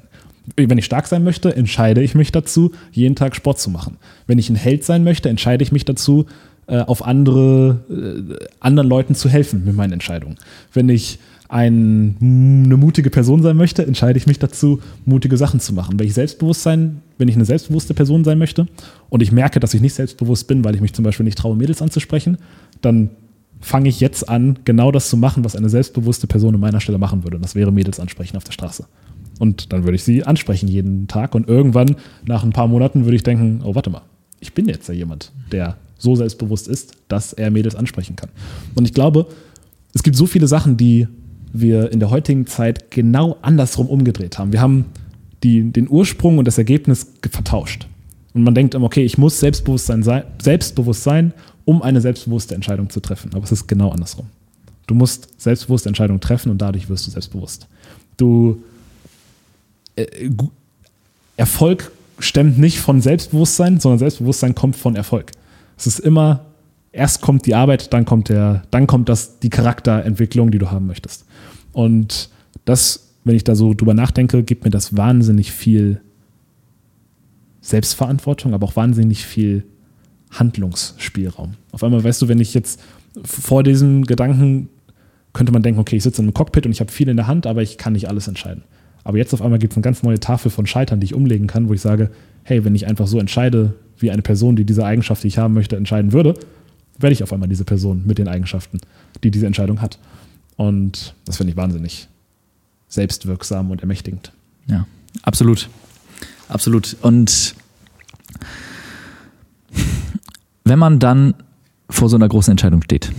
Wenn ich stark sein möchte, entscheide ich mich dazu, jeden Tag Sport zu machen. Wenn ich ein Held sein möchte, entscheide ich mich dazu, äh, auf andere, äh, anderen Leuten zu helfen mit meinen Entscheidungen. Wenn ich ein, eine mutige Person sein möchte, entscheide ich mich dazu, mutige Sachen zu machen. Wenn ich Selbstbewusstsein, wenn ich eine selbstbewusste Person sein möchte und ich merke, dass ich nicht selbstbewusst bin, weil ich mich zum Beispiel nicht traue, Mädels anzusprechen, dann fange ich jetzt an, genau das zu machen, was eine selbstbewusste Person an meiner Stelle machen würde. Und das wäre Mädels ansprechen auf der Straße. Und dann würde ich sie ansprechen jeden Tag. Und irgendwann, nach ein paar Monaten, würde ich denken, oh, warte mal, ich bin jetzt ja jemand, der so selbstbewusst ist, dass er Mädels ansprechen kann. Und ich glaube, es gibt so viele Sachen, die wir in der heutigen Zeit genau andersrum umgedreht haben. Wir haben die, den Ursprung und das Ergebnis vertauscht. Und man denkt immer, okay, ich muss Selbstbewusstsein sein, selbstbewusst sein, um eine selbstbewusste Entscheidung zu treffen. Aber es ist genau andersrum. Du musst selbstbewusste Entscheidungen treffen und dadurch wirst du selbstbewusst. Du Erfolg stemmt nicht von Selbstbewusstsein, sondern Selbstbewusstsein kommt von Erfolg. Es ist immer erst kommt die Arbeit, dann kommt der, dann kommt das die Charakterentwicklung, die du haben möchtest. Und das, wenn ich da so drüber nachdenke, gibt mir das wahnsinnig viel Selbstverantwortung, aber auch wahnsinnig viel Handlungsspielraum. Auf einmal weißt du, wenn ich jetzt vor diesem Gedanken könnte man denken, okay, ich sitze in einem Cockpit und ich habe viel in der Hand, aber ich kann nicht alles entscheiden. Aber jetzt auf einmal gibt es eine ganz neue Tafel von Scheitern, die ich umlegen kann, wo ich sage, hey, wenn ich einfach so entscheide, wie eine Person, die diese Eigenschaft, die ich haben möchte, entscheiden würde, werde ich auf einmal diese Person mit den Eigenschaften, die diese Entscheidung hat. Und das finde ich wahnsinnig selbstwirksam und ermächtigend. Ja, absolut. Absolut. Und wenn man dann vor so einer großen Entscheidung steht,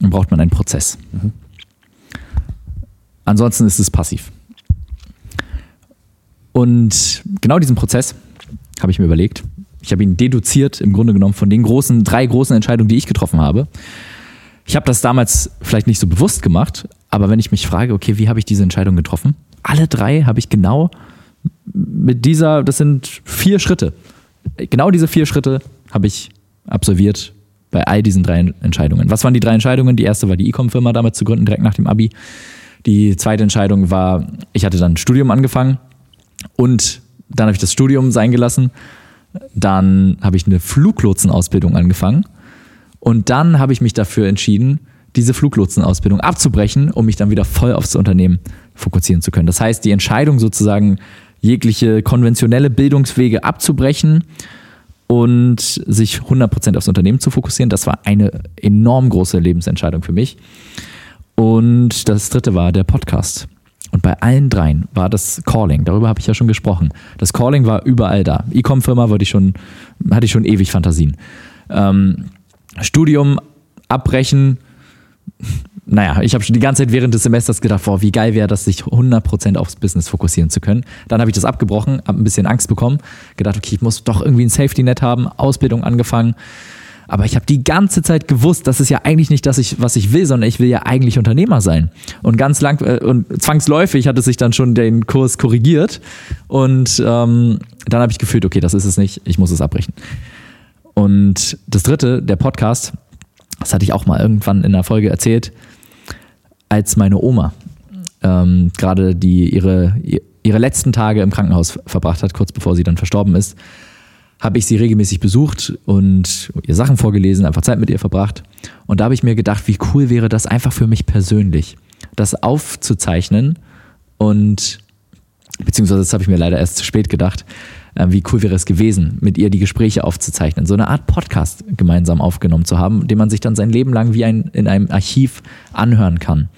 dann braucht man einen Prozess. Mhm. Ansonsten ist es passiv. Und genau diesen Prozess habe ich mir überlegt. Ich habe ihn deduziert im Grunde genommen von den großen, drei großen Entscheidungen, die ich getroffen habe. Ich habe das damals vielleicht nicht so bewusst gemacht, aber wenn ich mich frage, okay, wie habe ich diese Entscheidung getroffen? Alle drei habe ich genau mit dieser, das sind vier Schritte. Genau diese vier Schritte habe ich absolviert bei all diesen drei Entscheidungen. Was waren die drei Entscheidungen? Die erste war die E-Com-Firma damals zu gründen, direkt nach dem Abi. Die zweite Entscheidung war, ich hatte dann ein Studium angefangen und dann habe ich das Studium sein gelassen. Dann habe ich eine Fluglotsenausbildung angefangen. Und dann habe ich mich dafür entschieden, diese Fluglotsenausbildung abzubrechen, um mich dann wieder voll aufs Unternehmen fokussieren zu können. Das heißt, die Entscheidung sozusagen, jegliche konventionelle Bildungswege abzubrechen und sich 100% aufs Unternehmen zu fokussieren, das war eine enorm große Lebensentscheidung für mich. Und das dritte war der Podcast. Und bei allen dreien war das Calling, darüber habe ich ja schon gesprochen. Das Calling war überall da. E-Com-Firma hatte ich schon, ewig Fantasien. Ähm, Studium abbrechen, <laughs> naja, ich habe schon die ganze Zeit während des Semesters gedacht, boah, wie geil wäre das, sich 100% aufs Business fokussieren zu können. Dann habe ich das abgebrochen, habe ein bisschen Angst bekommen, gedacht, okay, ich muss doch irgendwie ein Safety-Net haben, Ausbildung angefangen. Aber ich habe die ganze Zeit gewusst, das ist ja eigentlich nicht das, was ich will, sondern ich will ja eigentlich Unternehmer sein. Und ganz lang äh, und zwangsläufig hat es sich dann schon den Kurs korrigiert. Und ähm, dann habe ich gefühlt, okay, das ist es nicht, ich muss es abbrechen. Und das dritte, der Podcast, das hatte ich auch mal irgendwann in der Folge erzählt, als meine Oma ähm, gerade die ihre, ihre letzten Tage im Krankenhaus verbracht hat, kurz bevor sie dann verstorben ist, habe ich sie regelmäßig besucht und ihr Sachen vorgelesen, einfach Zeit mit ihr verbracht. Und da habe ich mir gedacht, wie cool wäre das einfach für mich persönlich, das aufzuzeichnen und beziehungsweise das habe ich mir leider erst zu spät gedacht, äh, wie cool wäre es gewesen, mit ihr die Gespräche aufzuzeichnen, so eine Art Podcast gemeinsam aufgenommen zu haben, den man sich dann sein Leben lang wie ein, in einem Archiv anhören kann.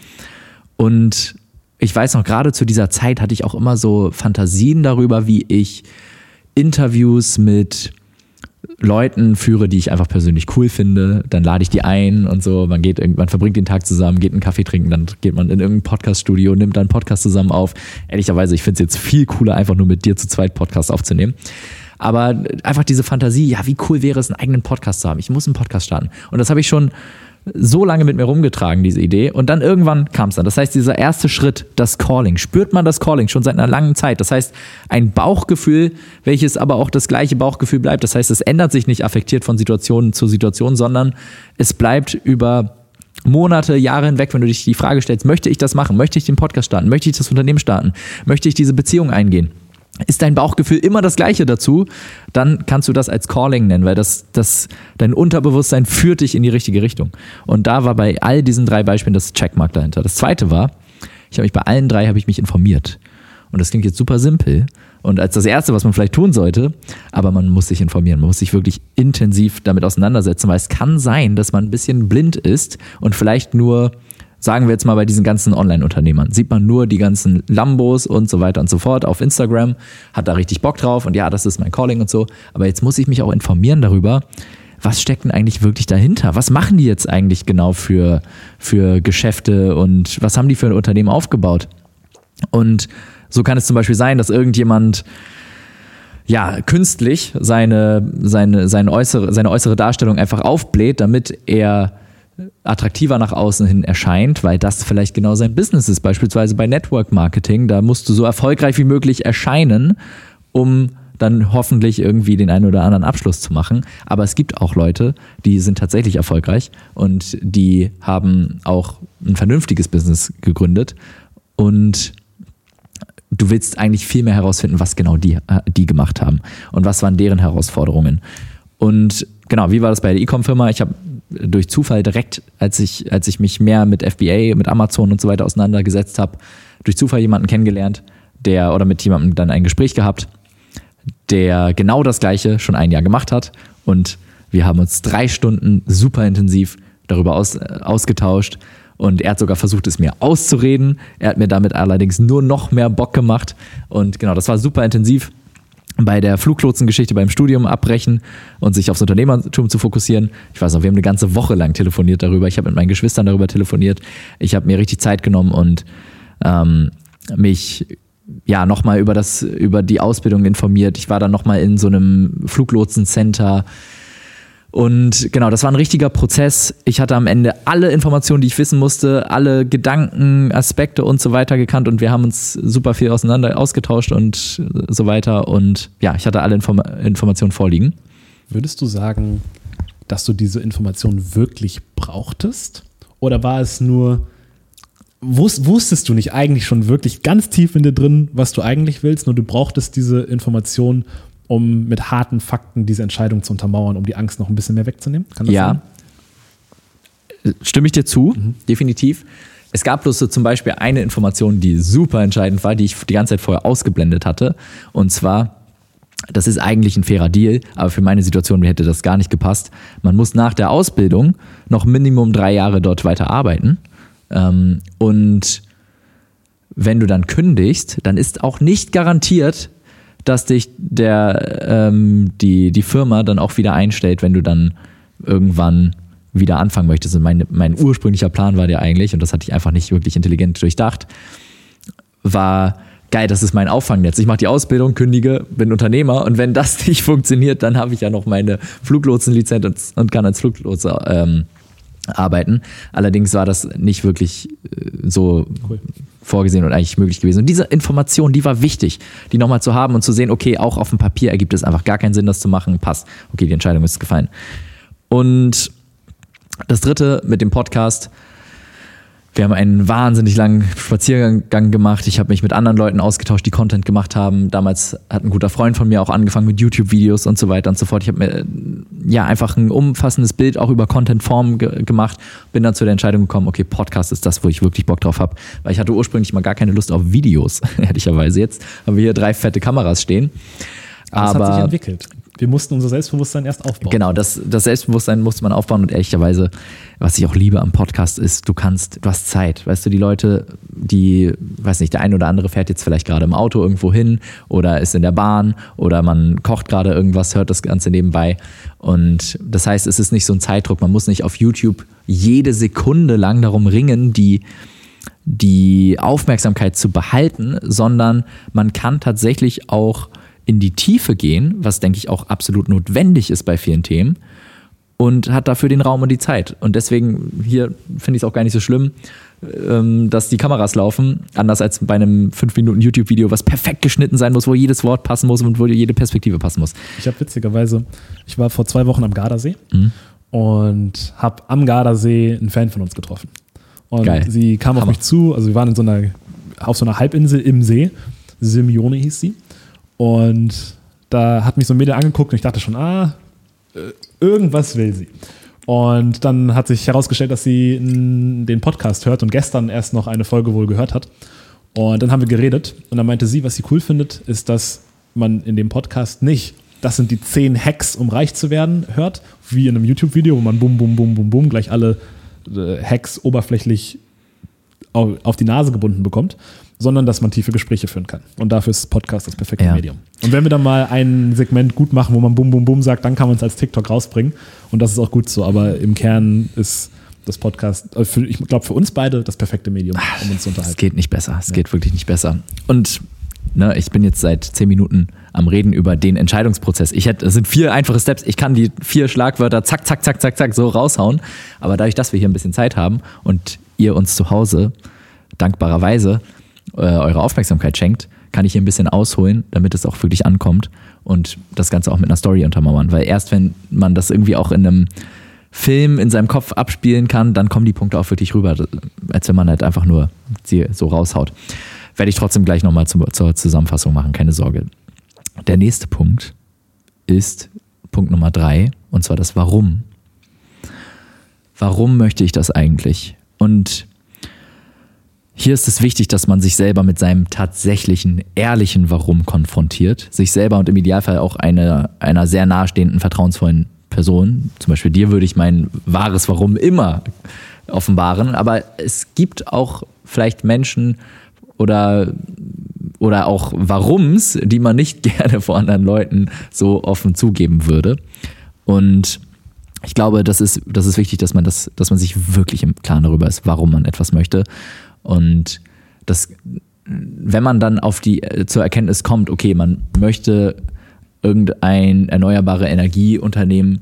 Und ich weiß noch, gerade zu dieser Zeit hatte ich auch immer so Fantasien darüber, wie ich Interviews mit Leuten führe, die ich einfach persönlich cool finde, dann lade ich die ein und so. Man geht, man verbringt den Tag zusammen, geht einen Kaffee trinken, dann geht man in irgendein Podcaststudio, nimmt dann Podcast zusammen auf. Ehrlicherweise, ich finde es jetzt viel cooler, einfach nur mit dir zu zweit Podcast aufzunehmen. Aber einfach diese Fantasie, ja, wie cool wäre es, einen eigenen Podcast zu haben. Ich muss einen Podcast starten. Und das habe ich schon so lange mit mir rumgetragen, diese Idee. Und dann irgendwann kam es dann. Das heißt, dieser erste Schritt, das Calling. Spürt man das Calling schon seit einer langen Zeit. Das heißt, ein Bauchgefühl, welches aber auch das gleiche Bauchgefühl bleibt. Das heißt, es ändert sich nicht affektiert von Situation zu Situation, sondern es bleibt über Monate, Jahre hinweg, wenn du dich die Frage stellst, möchte ich das machen? Möchte ich den Podcast starten? Möchte ich das Unternehmen starten? Möchte ich diese Beziehung eingehen? Ist dein Bauchgefühl immer das gleiche dazu, dann kannst du das als Calling nennen, weil das, das, dein Unterbewusstsein führt dich in die richtige Richtung. Und da war bei all diesen drei Beispielen das Checkmark dahinter. Das zweite war, ich habe mich bei allen drei habe ich mich informiert. Und das klingt jetzt super simpel und als das erste, was man vielleicht tun sollte, aber man muss sich informieren, man muss sich wirklich intensiv damit auseinandersetzen, weil es kann sein, dass man ein bisschen blind ist und vielleicht nur sagen wir jetzt mal bei diesen ganzen Online-Unternehmern, sieht man nur die ganzen Lambos und so weiter und so fort auf Instagram, hat da richtig Bock drauf und ja, das ist mein Calling und so. Aber jetzt muss ich mich auch informieren darüber, was steckt denn eigentlich wirklich dahinter? Was machen die jetzt eigentlich genau für, für Geschäfte und was haben die für ein Unternehmen aufgebaut? Und so kann es zum Beispiel sein, dass irgendjemand ja, künstlich seine, seine, seine, äußere, seine äußere Darstellung einfach aufbläht, damit er attraktiver nach außen hin erscheint, weil das vielleicht genau sein Business ist. Beispielsweise bei Network Marketing, da musst du so erfolgreich wie möglich erscheinen, um dann hoffentlich irgendwie den einen oder anderen Abschluss zu machen. Aber es gibt auch Leute, die sind tatsächlich erfolgreich und die haben auch ein vernünftiges Business gegründet und du willst eigentlich viel mehr herausfinden, was genau die, äh, die gemacht haben und was waren deren Herausforderungen. Und genau, wie war das bei der E-Com-Firma? Ich habe durch Zufall direkt, als ich, als ich mich mehr mit FBA, mit Amazon und so weiter auseinandergesetzt habe, durch Zufall jemanden kennengelernt, der oder mit jemandem dann ein Gespräch gehabt, der genau das gleiche schon ein Jahr gemacht hat und wir haben uns drei Stunden super intensiv darüber aus, äh, ausgetauscht und er hat sogar versucht, es mir auszureden. Er hat mir damit allerdings nur noch mehr Bock gemacht. Und genau, das war super intensiv. Bei der Fluglotsengeschichte beim Studium abbrechen und sich aufs Unternehmertum zu fokussieren. Ich weiß noch, wir haben eine ganze Woche lang telefoniert darüber. Ich habe mit meinen Geschwistern darüber telefoniert. Ich habe mir richtig Zeit genommen und ähm, mich ja nochmal über das über die Ausbildung informiert. Ich war dann nochmal in so einem Fluglotsencenter und genau, das war ein richtiger Prozess. Ich hatte am Ende alle Informationen, die ich wissen musste, alle Gedanken, Aspekte und so weiter gekannt und wir haben uns super viel auseinander ausgetauscht und so weiter. Und ja, ich hatte alle Inform Informationen vorliegen. Würdest du sagen, dass du diese Informationen wirklich brauchtest? Oder war es nur, wusstest du nicht eigentlich schon wirklich ganz tief in dir drin, was du eigentlich willst, nur du brauchtest diese Information, um mit harten Fakten diese Entscheidung zu untermauern, um die Angst noch ein bisschen mehr wegzunehmen? ja. Sein? Stimme ich dir zu, mhm. definitiv. Es gab bloß so zum Beispiel eine Information, die super entscheidend war, die ich die ganze Zeit vorher ausgeblendet hatte. Und zwar, das ist eigentlich ein fairer Deal, aber für meine Situation hätte das gar nicht gepasst. Man muss nach der Ausbildung noch Minimum drei Jahre dort weiter arbeiten. Ähm, und wenn du dann kündigst, dann ist auch nicht garantiert, dass dich der, ähm, die, die Firma dann auch wieder einstellt, wenn du dann irgendwann wieder anfangen möchtest. Und mein, mein ursprünglicher Plan war der eigentlich, und das hatte ich einfach nicht wirklich intelligent durchdacht, war geil, das ist mein Auffangnetz. Ich mache die Ausbildung, kündige, bin Unternehmer und wenn das <laughs> nicht funktioniert, dann habe ich ja noch meine Fluglotsenlizenz und, kann als Fluglotse ähm, arbeiten. Allerdings war das nicht wirklich äh, so cool vorgesehen und eigentlich möglich gewesen. Und diese Information, die war wichtig, die nochmal zu haben und zu sehen, okay, auch auf dem Papier ergibt es einfach gar keinen Sinn, das zu machen. Passt. Okay, die Entscheidung ist gefallen. Und das dritte mit dem Podcast, wir haben einen wahnsinnig langen Spaziergang gemacht. Ich habe mich mit anderen Leuten ausgetauscht, die Content gemacht haben. Damals hat ein guter Freund von mir auch angefangen mit YouTube-Videos und so weiter und so fort. Ich habe mir ja einfach ein umfassendes Bild auch über Content-Form ge gemacht. Bin dann zu der Entscheidung gekommen, okay, Podcast ist das, wo ich wirklich Bock drauf habe. Weil ich hatte ursprünglich mal gar keine Lust auf Videos, <laughs> ehrlicherweise. Jetzt haben wir hier drei fette Kameras stehen. Aber, Aber es hat sich entwickelt wir mussten unser Selbstbewusstsein erst aufbauen. Genau, das, das Selbstbewusstsein musste man aufbauen und ehrlicherweise, was ich auch liebe am Podcast ist, du kannst, du hast Zeit. Weißt du, die Leute, die, weiß nicht, der eine oder andere fährt jetzt vielleicht gerade im Auto irgendwo hin oder ist in der Bahn oder man kocht gerade irgendwas, hört das Ganze nebenbei. Und das heißt, es ist nicht so ein Zeitdruck. Man muss nicht auf YouTube jede Sekunde lang darum ringen, die die Aufmerksamkeit zu behalten, sondern man kann tatsächlich auch in die Tiefe gehen, was denke ich auch absolut notwendig ist bei vielen Themen und hat dafür den Raum und die Zeit. Und deswegen hier finde ich es auch gar nicht so schlimm, ähm, dass die Kameras laufen, anders als bei einem 5 Minuten YouTube-Video, was perfekt geschnitten sein muss, wo jedes Wort passen muss und wo jede Perspektive passen muss. Ich habe witzigerweise, ich war vor zwei Wochen am Gardasee mhm. und habe am Gardasee einen Fan von uns getroffen. Und Geil. sie kam Hammer. auf mich zu, also wir waren in so einer, auf so einer Halbinsel im See, Simeone hieß sie. Und da hat mich so ein Mädel angeguckt und ich dachte schon, ah, äh, irgendwas will sie. Und dann hat sich herausgestellt, dass sie den Podcast hört und gestern erst noch eine Folge wohl gehört hat. Und dann haben wir geredet und dann meinte sie, was sie cool findet, ist, dass man in dem Podcast nicht, das sind die zehn Hacks, um reich zu werden, hört, wie in einem YouTube-Video, wo man bum, bum, bum, bum, bum gleich alle äh, Hacks oberflächlich auf die Nase gebunden bekommt, sondern dass man tiefe Gespräche führen kann. Und dafür ist Podcast das perfekte ja. Medium. Und wenn wir dann mal ein Segment gut machen, wo man Bum Bum Bum sagt, dann kann man es als TikTok rausbringen. Und das ist auch gut so. Aber im Kern ist das Podcast, äh, für, ich glaube, für uns beide das perfekte Medium, um uns zu unterhalten. Es geht nicht besser. Es ja. geht wirklich nicht besser. Und ne, ich bin jetzt seit zehn Minuten am Reden über den Entscheidungsprozess. Ich hätte, es sind vier einfache Steps. Ich kann die vier Schlagwörter zack, zack, zack, zack, zack so raushauen. Aber dadurch, dass wir hier ein bisschen Zeit haben und ihr uns zu Hause dankbarerweise äh, eure Aufmerksamkeit schenkt, kann ich hier ein bisschen ausholen, damit es auch wirklich ankommt und das Ganze auch mit einer Story untermauern. Weil erst wenn man das irgendwie auch in einem Film in seinem Kopf abspielen kann, dann kommen die Punkte auch wirklich rüber, als wenn man halt einfach nur sie so raushaut. Werde ich trotzdem gleich nochmal zur Zusammenfassung machen, keine Sorge. Der nächste Punkt ist Punkt Nummer drei, und zwar das Warum. Warum möchte ich das eigentlich? Und hier ist es wichtig, dass man sich selber mit seinem tatsächlichen, ehrlichen Warum konfrontiert. Sich selber und im Idealfall auch eine, einer sehr nahestehenden, vertrauensvollen Person. Zum Beispiel dir würde ich mein wahres Warum immer offenbaren. Aber es gibt auch vielleicht Menschen oder, oder auch Warums, die man nicht <laughs> gerne vor anderen Leuten so offen zugeben würde. Und ich glaube, das ist, das ist wichtig, dass man das, dass man sich wirklich im Klaren darüber ist, warum man etwas möchte. Und das, wenn man dann auf die, äh, zur Erkenntnis kommt, okay, man möchte irgendein erneuerbare Energieunternehmen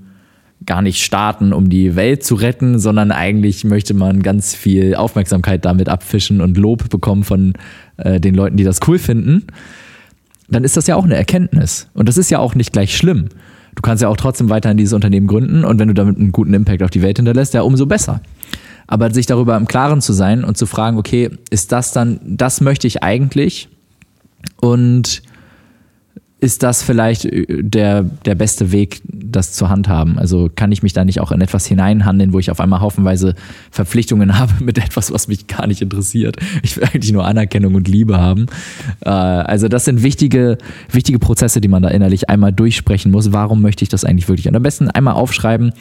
gar nicht starten, um die Welt zu retten, sondern eigentlich möchte man ganz viel Aufmerksamkeit damit abfischen und Lob bekommen von äh, den Leuten, die das cool finden, dann ist das ja auch eine Erkenntnis. Und das ist ja auch nicht gleich schlimm. Du kannst ja auch trotzdem weiterhin dieses Unternehmen gründen und wenn du damit einen guten Impact auf die Welt hinterlässt, ja, umso besser. Aber sich darüber im Klaren zu sein und zu fragen, okay, ist das dann, das möchte ich eigentlich? Und ist das vielleicht äh, der, der beste Weg, das zu handhaben? Also kann ich mich da nicht auch in etwas hineinhandeln, wo ich auf einmal haufenweise Verpflichtungen <laughs> habe mit etwas, was mich gar nicht interessiert? Ich will eigentlich nur Anerkennung und Liebe haben. Äh, also das sind wichtige, wichtige Prozesse, die man da innerlich einmal durchsprechen muss. Warum möchte ich das eigentlich wirklich? Und am besten einmal aufschreiben,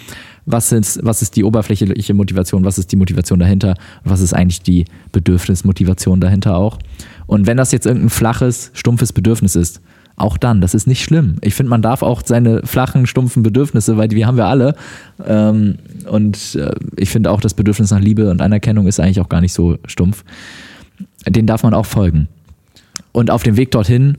was ist, was ist die oberflächliche Motivation, was ist die Motivation dahinter was ist eigentlich die Bedürfnismotivation dahinter auch. Und wenn das jetzt irgendein flaches, stumpfes Bedürfnis ist, auch dann, das ist nicht schlimm. Ich finde, man darf auch seine flachen, stumpfen Bedürfnisse, weil die haben wir alle. Ähm, und äh, ich finde auch, das Bedürfnis nach Liebe und Anerkennung ist eigentlich auch gar nicht so stumpf. Den darf man auch folgen. Und auf dem Weg dorthin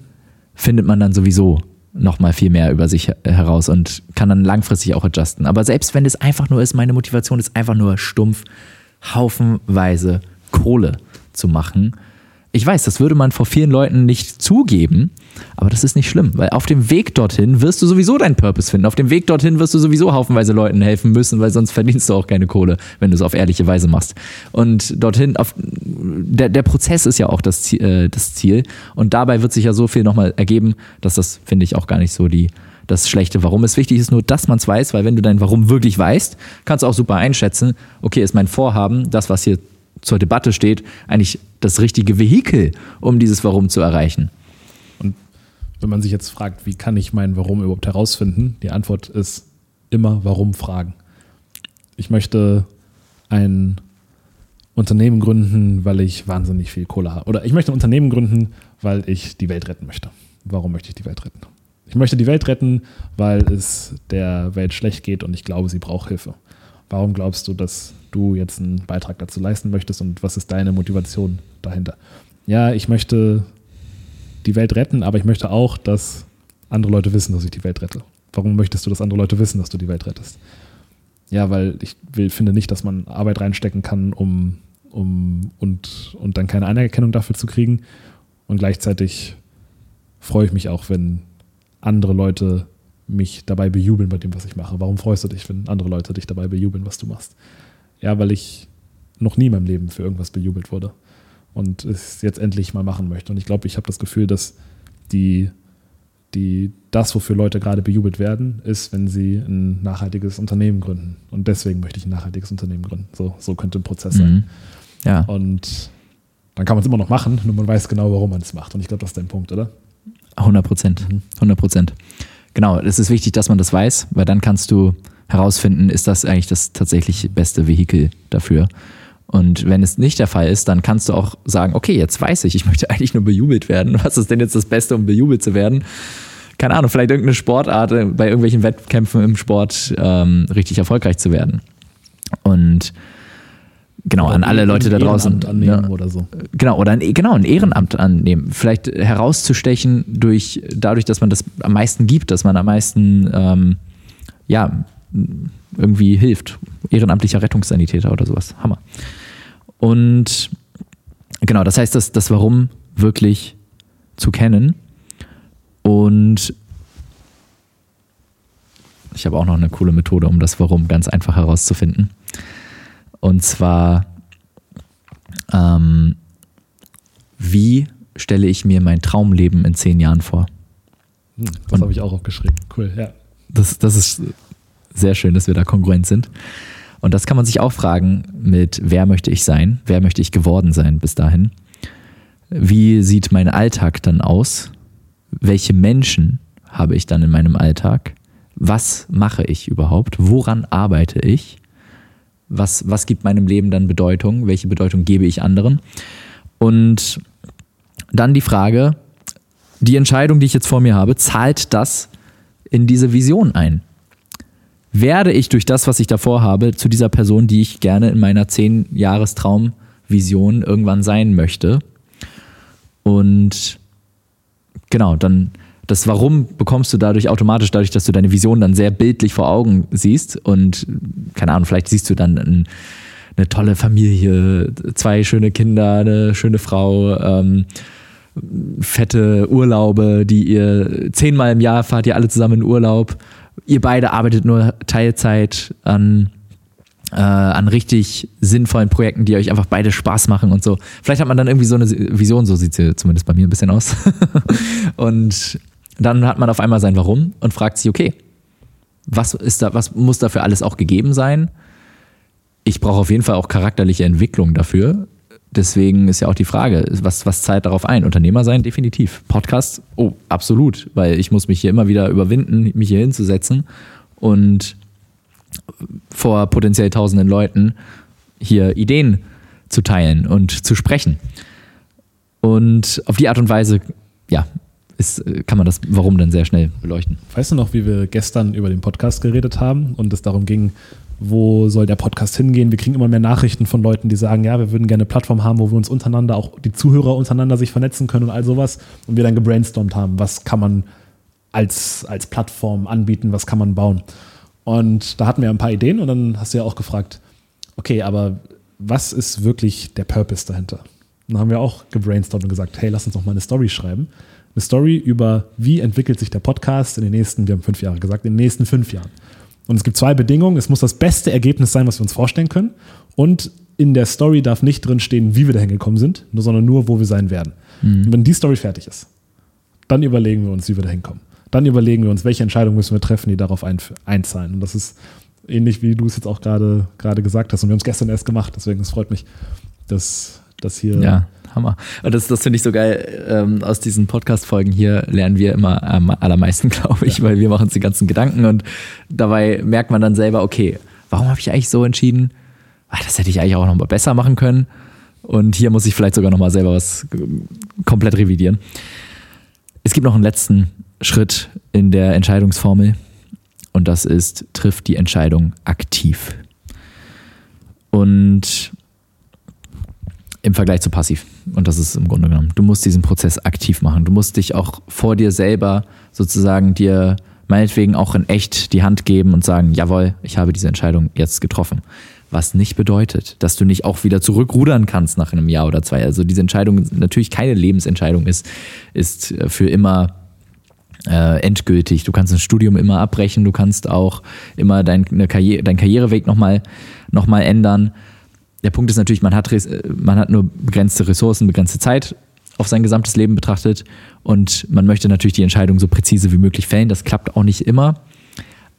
findet man dann sowieso noch mal viel mehr über sich heraus und kann dann langfristig auch adjusten. Aber selbst wenn es einfach nur ist, meine Motivation ist einfach nur stumpf, haufenweise Kohle zu machen, ich weiß, das würde man vor vielen Leuten nicht zugeben, aber das ist nicht schlimm, weil auf dem Weg dorthin wirst du sowieso deinen Purpose finden. Auf dem Weg dorthin wirst du sowieso haufenweise Leuten helfen müssen, weil sonst verdienst du auch keine Kohle, wenn du es auf ehrliche Weise machst. Und dorthin, auf, der, der Prozess ist ja auch das Ziel, äh, das Ziel. Und dabei wird sich ja so viel nochmal ergeben, dass das, finde ich, auch gar nicht so die, das schlechte Warum ist. Wichtig ist nur, dass man es weiß, weil wenn du dein Warum wirklich weißt, kannst du auch super einschätzen, okay, ist mein Vorhaben, das, was hier zur Debatte steht, eigentlich das richtige Vehikel, um dieses Warum zu erreichen. Und wenn man sich jetzt fragt, wie kann ich mein Warum überhaupt herausfinden, die Antwort ist immer Warum fragen. Ich möchte ein Unternehmen gründen, weil ich wahnsinnig viel Kohle habe. Oder ich möchte ein Unternehmen gründen, weil ich die Welt retten möchte. Warum möchte ich die Welt retten? Ich möchte die Welt retten, weil es der Welt schlecht geht und ich glaube, sie braucht Hilfe. Warum glaubst du, dass du jetzt einen Beitrag dazu leisten möchtest und was ist deine Motivation dahinter? Ja, ich möchte die Welt retten, aber ich möchte auch, dass andere Leute wissen, dass ich die Welt rette. Warum möchtest du, dass andere Leute wissen, dass du die Welt rettest? Ja, weil ich will, finde nicht, dass man Arbeit reinstecken kann, um, um und, und dann keine Anerkennung dafür zu kriegen. Und gleichzeitig freue ich mich auch, wenn andere Leute mich dabei bejubeln bei dem, was ich mache. Warum freust du dich, wenn andere Leute dich dabei bejubeln, was du machst? Ja, weil ich noch nie in meinem Leben für irgendwas bejubelt wurde und es jetzt endlich mal machen möchte. Und ich glaube, ich habe das Gefühl, dass die, die, das, wofür Leute gerade bejubelt werden, ist, wenn sie ein nachhaltiges Unternehmen gründen. Und deswegen möchte ich ein nachhaltiges Unternehmen gründen. So, so könnte ein Prozess sein. Mhm. Ja. Und dann kann man es immer noch machen, nur man weiß genau, warum man es macht. Und ich glaube, das ist dein Punkt, oder? 100 Prozent. 100 Prozent. Genau, es ist wichtig, dass man das weiß, weil dann kannst du herausfinden, ist das eigentlich das tatsächlich beste Vehikel dafür. Und wenn es nicht der Fall ist, dann kannst du auch sagen, okay, jetzt weiß ich, ich möchte <laughs> eigentlich nur bejubelt werden. Was ist denn jetzt das Beste, um bejubelt zu werden? Keine Ahnung, vielleicht irgendeine Sportart, äh, bei irgendwelchen Wettkämpfen im Sport ähm, richtig erfolgreich zu werden. Und genau, oder an alle Leute da draußen. Ehrenamt annehmen ja, oder so. Genau, oder ein, genau, ein Ehrenamt annehmen. Vielleicht herauszustechen durch, dadurch, dass man das am meisten gibt, dass man am meisten ähm, ja, irgendwie hilft. Ehrenamtlicher Rettungssanitäter oder sowas. Hammer. Und genau, das heißt, das, das Warum wirklich zu kennen. Und ich habe auch noch eine coole Methode, um das Warum ganz einfach herauszufinden. Und zwar, ähm, wie stelle ich mir mein Traumleben in zehn Jahren vor? Hm, das habe ich auch aufgeschrieben. Cool, ja. Das, das ist sehr schön, dass wir da kongruent sind. Und das kann man sich auch fragen mit, wer möchte ich sein? Wer möchte ich geworden sein bis dahin? Wie sieht mein Alltag dann aus? Welche Menschen habe ich dann in meinem Alltag? Was mache ich überhaupt? Woran arbeite ich? Was, was gibt meinem Leben dann Bedeutung? Welche Bedeutung gebe ich anderen? Und dann die Frage, die Entscheidung, die ich jetzt vor mir habe, zahlt das in diese Vision ein? Werde ich durch das, was ich davor habe, zu dieser Person, die ich gerne in meiner 10-Jahres-Traum-Vision irgendwann sein möchte? Und genau, dann das Warum bekommst du dadurch automatisch, dadurch, dass du deine Vision dann sehr bildlich vor Augen siehst und keine Ahnung, vielleicht siehst du dann ein, eine tolle Familie, zwei schöne Kinder, eine schöne Frau, ähm, fette Urlaube, die ihr zehnmal im Jahr fahrt, ihr alle zusammen in Urlaub. Ihr beide arbeitet nur Teilzeit an äh, an richtig sinnvollen Projekten, die euch einfach beide Spaß machen und so. Vielleicht hat man dann irgendwie so eine Vision, so sieht sie zumindest bei mir ein bisschen aus. <laughs> und dann hat man auf einmal sein Warum und fragt sich, okay, was ist da, was muss dafür alles auch gegeben sein? Ich brauche auf jeden Fall auch charakterliche Entwicklung dafür. Deswegen ist ja auch die Frage, was, was zahlt darauf ein? Unternehmer sein? Definitiv. Podcast? Oh, absolut, weil ich muss mich hier immer wieder überwinden, mich hier hinzusetzen und vor potenziell tausenden Leuten hier Ideen zu teilen und zu sprechen. Und auf die Art und Weise, ja, ist, kann man das Warum dann sehr schnell beleuchten. Weißt du noch, wie wir gestern über den Podcast geredet haben und es darum ging, wo soll der Podcast hingehen? Wir kriegen immer mehr Nachrichten von Leuten, die sagen, ja, wir würden gerne eine Plattform haben, wo wir uns untereinander, auch die Zuhörer untereinander sich vernetzen können und all sowas. Und wir dann gebrainstormt haben, was kann man als, als Plattform anbieten, was kann man bauen. Und da hatten wir ein paar Ideen und dann hast du ja auch gefragt, okay, aber was ist wirklich der Purpose dahinter? Und dann haben wir auch gebrainstormt und gesagt, hey, lass uns doch mal eine Story schreiben. Eine Story über, wie entwickelt sich der Podcast in den nächsten, wir haben fünf Jahre gesagt, in den nächsten fünf Jahren. Und es gibt zwei Bedingungen. Es muss das beste Ergebnis sein, was wir uns vorstellen können. Und in der Story darf nicht drin stehen, wie wir dahin gekommen sind, sondern nur, wo wir sein werden. Mhm. Und wenn die Story fertig ist, dann überlegen wir uns, wie wir dahin kommen dann überlegen wir uns, welche Entscheidungen müssen wir treffen, die darauf ein, einzahlen. Und das ist ähnlich, wie du es jetzt auch gerade gesagt hast. Und wir haben es gestern erst gemacht, deswegen es freut mich, dass das hier. Ja, Hammer. Und das, das finde ich so geil. Ähm, aus diesen Podcast-Folgen hier lernen wir immer am allermeisten, <laughs> glaube ich, ja. weil wir machen uns die ganzen Gedanken und dabei merkt man dann selber, okay, warum habe ich eigentlich so entschieden? Ach, das hätte ich eigentlich auch noch mal besser machen können. Und hier muss ich vielleicht sogar noch mal selber was komplett revidieren. Es gibt noch einen letzten Schritt in der Entscheidungsformel und das ist, trifft die Entscheidung aktiv. Und im Vergleich zu passiv. Und das ist im Grunde genommen, du musst diesen Prozess aktiv machen. Du musst dich auch vor dir selber sozusagen dir meinetwegen auch in echt die Hand geben und sagen, jawohl, ich habe diese Entscheidung jetzt getroffen. Was nicht bedeutet, dass du nicht auch wieder zurückrudern kannst nach einem Jahr oder zwei. Also diese Entscheidung natürlich keine Lebensentscheidung ist, ist für immer äh, endgültig. Du kannst ein Studium immer abbrechen, du kannst auch immer dein, Karriere, deinen Karriereweg nochmal noch mal ändern. Der Punkt ist natürlich, man hat, man hat nur begrenzte Ressourcen, begrenzte Zeit auf sein gesamtes Leben betrachtet und man möchte natürlich die Entscheidung so präzise wie möglich fällen. Das klappt auch nicht immer,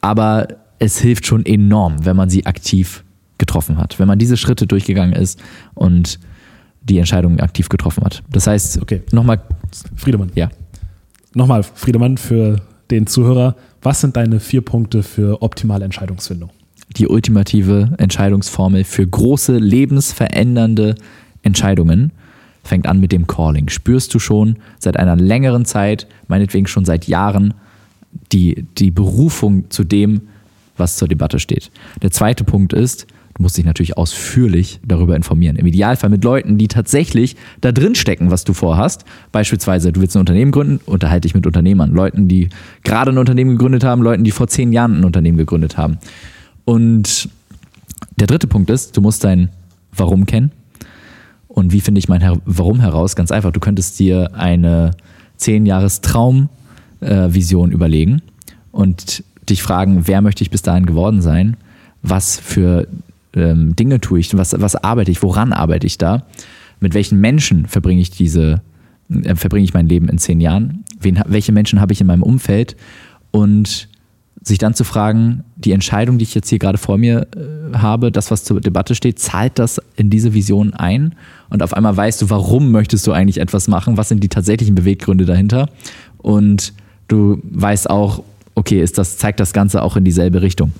aber es hilft schon enorm, wenn man sie aktiv getroffen hat, wenn man diese Schritte durchgegangen ist und die Entscheidung aktiv getroffen hat. Das heißt, okay, nochmal, Friedemann. Ja nochmal, Friedemann, für den Zuhörer, was sind deine vier Punkte für optimale Entscheidungsfindung? Die ultimative Entscheidungsformel für große, lebensverändernde Entscheidungen fängt an mit dem Calling. Spürst du schon seit einer längeren Zeit, meinetwegen schon seit Jahren, die, die Berufung zu dem, was zur Debatte steht. Der zweite Punkt ist, Du musst dich natürlich ausführlich darüber informieren. Im Idealfall mit Leuten, die tatsächlich da drin stecken, was du vorhast. Beispielsweise, du willst ein Unternehmen gründen, unterhalte dich mit Unternehmern. Leuten, die gerade ein Unternehmen gegründet haben, Leuten, die vor zehn Jahren ein Unternehmen gegründet haben. Und der dritte Punkt ist, du musst dein Warum kennen. Und wie finde ich mein Warum heraus? Ganz einfach, du könntest dir eine zehn Jahres Traumvision äh, überlegen und dich fragen, wer möchte ich bis dahin geworden sein? Was für ähm, Dinge tue ich, was, was arbeite ich, woran arbeite ich da, mit welchen Menschen verbringe ich diese, äh, verbringe ich mein Leben in zehn Jahren, Wen, welche Menschen habe ich in meinem Umfeld und sich dann zu fragen, die Entscheidung, die ich jetzt hier gerade vor mir äh, habe, das, was zur Debatte steht, zahlt das in diese Vision ein? Und auf einmal weißt du, warum möchtest du eigentlich etwas machen? Was sind die tatsächlichen Beweggründe dahinter? Und du weißt auch, okay, ist das, zeigt das Ganze auch in dieselbe Richtung.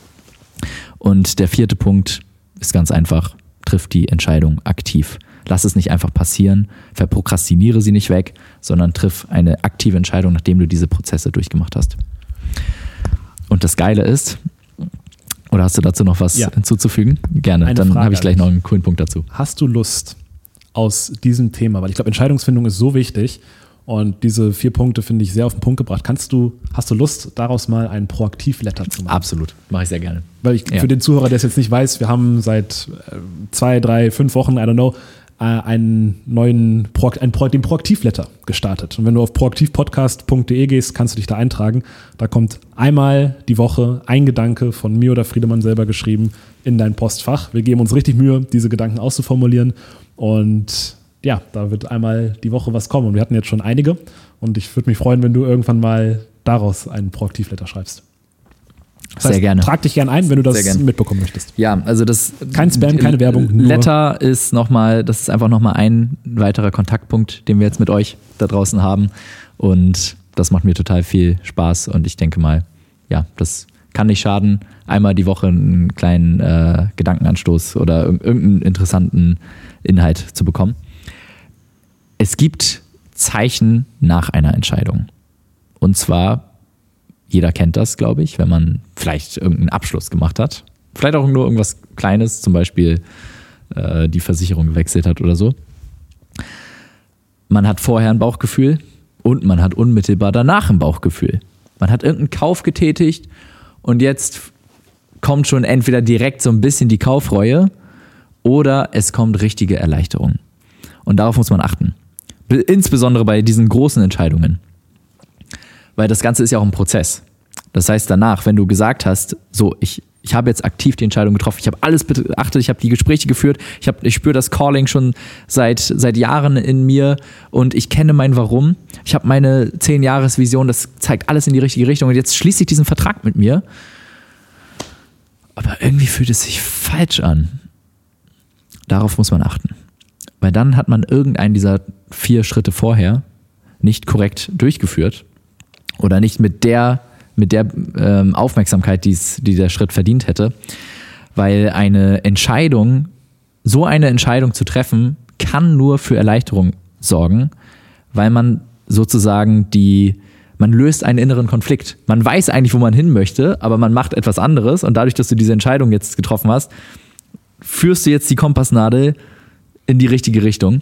Und der vierte Punkt ist ganz einfach, trifft die Entscheidung aktiv. Lass es nicht einfach passieren, verprokrastiniere sie nicht weg, sondern triff eine aktive Entscheidung, nachdem du diese Prozesse durchgemacht hast. Und das Geile ist, oder hast du dazu noch was ja. hinzuzufügen? Gerne, Eine dann habe ich gleich noch einen coolen Punkt dazu. Hast du Lust aus diesem Thema, weil ich glaube, Entscheidungsfindung ist so wichtig und diese vier Punkte finde ich sehr auf den Punkt gebracht. Kannst du, hast du Lust, daraus mal ein Proaktivletter zu machen? Absolut, mache ich sehr gerne. Weil ich ja. für den Zuhörer, der es jetzt nicht weiß, wir haben seit äh, zwei, drei, fünf Wochen, I don't know, einen neuen ein Pro, den Proaktivletter gestartet. Und wenn du auf proaktivpodcast.de gehst, kannst du dich da eintragen. Da kommt einmal die Woche ein Gedanke von mir oder Friedemann selber geschrieben in dein Postfach. Wir geben uns richtig Mühe, diese Gedanken auszuformulieren. Und ja, da wird einmal die Woche was kommen. Und wir hatten jetzt schon einige. Und ich würde mich freuen, wenn du irgendwann mal daraus einen Proaktivletter schreibst. Das Sehr heißt, gerne. Trag dich gerne ein, wenn du das mitbekommen möchtest. Ja, also das. Kein Spam, keine Werbung. Letter ist nochmal, das ist einfach nochmal ein weiterer Kontaktpunkt, den wir jetzt mit euch da draußen haben. Und das macht mir total viel Spaß. Und ich denke mal, ja, das kann nicht schaden, einmal die Woche einen kleinen äh, Gedankenanstoß oder irgendeinen interessanten Inhalt zu bekommen. Es gibt Zeichen nach einer Entscheidung. Und zwar jeder kennt das, glaube ich, wenn man vielleicht irgendeinen Abschluss gemacht hat. Vielleicht auch nur irgendwas Kleines, zum Beispiel äh, die Versicherung gewechselt hat oder so. Man hat vorher ein Bauchgefühl und man hat unmittelbar danach ein Bauchgefühl. Man hat irgendeinen Kauf getätigt und jetzt kommt schon entweder direkt so ein bisschen die Kaufreue oder es kommt richtige Erleichterung. Und darauf muss man achten. Insbesondere bei diesen großen Entscheidungen. Weil das Ganze ist ja auch ein Prozess. Das heißt, danach, wenn du gesagt hast, so, ich, ich habe jetzt aktiv die Entscheidung getroffen, ich habe alles beachtet, ich habe die Gespräche geführt, ich, ich spüre das Calling schon seit, seit Jahren in mir und ich kenne mein Warum. Ich habe meine 10-Jahres-Vision, das zeigt alles in die richtige Richtung und jetzt schließe ich diesen Vertrag mit mir. Aber irgendwie fühlt es sich falsch an. Darauf muss man achten. Weil dann hat man irgendeinen dieser vier Schritte vorher nicht korrekt durchgeführt oder nicht mit der, mit der ähm, Aufmerksamkeit, die's, die der Schritt verdient hätte. Weil eine Entscheidung, so eine Entscheidung zu treffen, kann nur für Erleichterung sorgen, weil man sozusagen die, man löst einen inneren Konflikt. Man weiß eigentlich, wo man hin möchte, aber man macht etwas anderes und dadurch, dass du diese Entscheidung jetzt getroffen hast, führst du jetzt die Kompassnadel in die richtige Richtung.